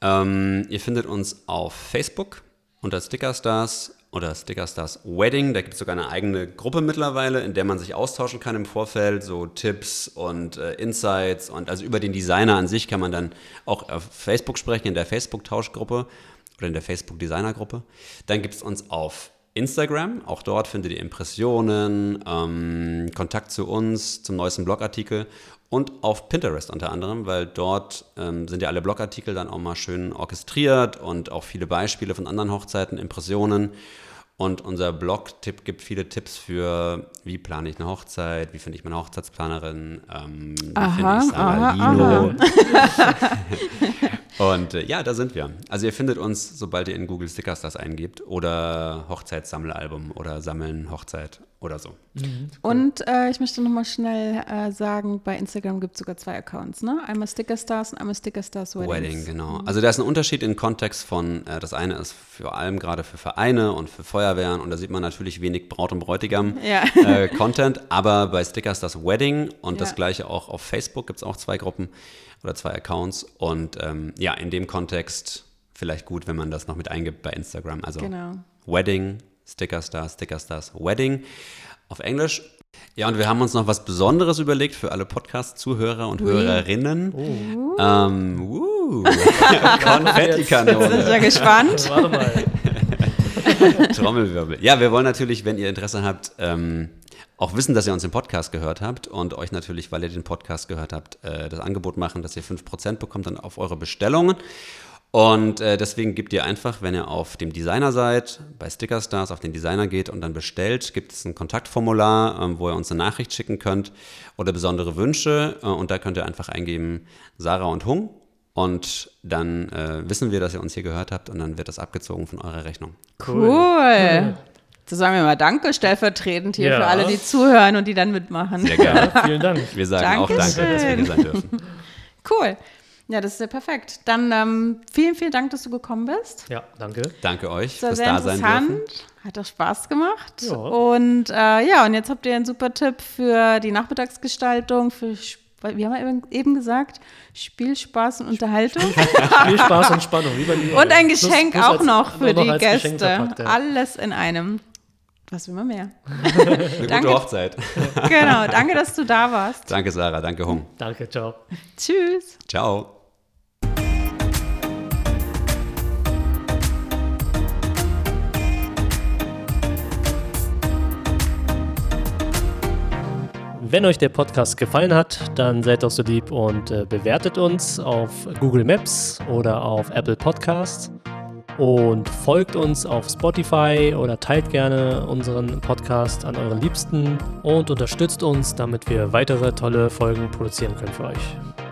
Ähm, ihr findet uns auf Facebook unter Stickerstars oder Stickerstars Wedding. Da gibt es sogar eine eigene Gruppe mittlerweile, in der man sich austauschen kann im Vorfeld, so Tipps und äh, Insights. Und also über den Designer an sich kann man dann auch auf Facebook sprechen, in der Facebook-Tauschgruppe oder in der Facebook-Designer-Gruppe. Dann gibt es uns auf Instagram, auch dort findet ihr Impressionen, ähm, Kontakt zu uns, zum neuesten Blogartikel und auf Pinterest unter anderem, weil dort ähm, sind ja alle Blogartikel dann auch mal schön orchestriert und auch viele Beispiele von anderen Hochzeiten, Impressionen. Und unser Blog-Tipp gibt viele Tipps für, wie plane ich eine Hochzeit, wie finde ich meine Hochzeitsplanerin, ähm, wie Aha, finde ich Sarah aha, Lino. Und äh, ja, da sind wir. Also ihr findet uns, sobald ihr in Google Stickers das eingebt oder Hochzeitssammelalbum oder Sammeln Hochzeit oder so. Und äh, ich möchte nochmal schnell äh, sagen, bei Instagram gibt es sogar zwei Accounts, ne? Einmal Stickerstars und einmal Stickerstars Weddings. Wedding, genau. Also da ist ein Unterschied im Kontext von, äh, das eine ist vor allem gerade für Vereine und für Feuerwehren und da sieht man natürlich wenig Braut und Bräutigam Ja. äh, Content, aber bei Stickers das Wedding und das Ja. gleiche auch auf Facebook gibt es auch zwei Gruppen oder zwei Accounts und ähm, ja, in dem Kontext vielleicht gut, wenn man das noch mit eingibt bei Instagram. Also Genau. Wedding, Stickerstars, Stickerstars, Wedding auf Englisch. Ja, und wir haben uns noch was Besonderes überlegt für alle Podcast-Zuhörer und Hörerinnen. Ähm, uh, Konfettikanone. Sind ja gespannt. Warte mal. Trommelwirbel. Ja, wir wollen natürlich, wenn ihr Interesse habt, ähm, auch wissen, dass ihr uns im Podcast gehört habt und euch natürlich, weil ihr den Podcast gehört habt, äh, das Angebot machen, dass ihr 5% bekommt dann auf eure Bestellungen. Und äh, deswegen gebt ihr einfach, wenn ihr auf dem Designer seid, bei Stickerstars auf den Designer geht und dann bestellt, gibt es ein Kontaktformular, ähm, wo ihr uns eine Nachricht schicken könnt oder besondere Wünsche. Äh, und da könnt ihr einfach eingeben Sarah und Hung. Und dann äh, wissen wir, dass ihr uns hier gehört habt und dann wird das abgezogen von eurer Rechnung. Cool. So sagen wir mal Danke stellvertretend hier Ja. für alle, die zuhören und die dann mitmachen. Sehr gerne. Ja, vielen Dank. Wir sagen auch Danke, dass wir hier sein dürfen. Cool. Ja, das ist ja perfekt. Dann ähm, vielen, vielen Dank, dass du gekommen bist. Ja, danke. Danke euch Das war fürs sehr Dasein interessant. dürfen. Hat auch Spaß gemacht. Ja. Und äh, ja, und jetzt habt ihr einen super Tipp für die Nachmittagsgestaltung, für, wie haben wir eben- gesagt, Spiel, Spaß und Unterhaltung. Viel Spaß und Spannung, wie bei mir. und ein Plus- Geschenk plus auch als- noch für noch die Gäste. ja. Alles in einem. Was will man mehr? Eine Danke. gute Hochzeit. genau, danke, dass du da warst. Danke, Sarah. Danke, Hung. Danke, ciao. Tschüss. Ciao. Wenn euch der Podcast gefallen hat, dann seid doch so lieb und äh, bewertet uns auf Google Maps oder auf Apple Podcasts und folgt uns auf Spotify oder teilt gerne unseren Podcast an euren Liebsten und unterstützt uns, damit wir weitere tolle Folgen produzieren können für euch.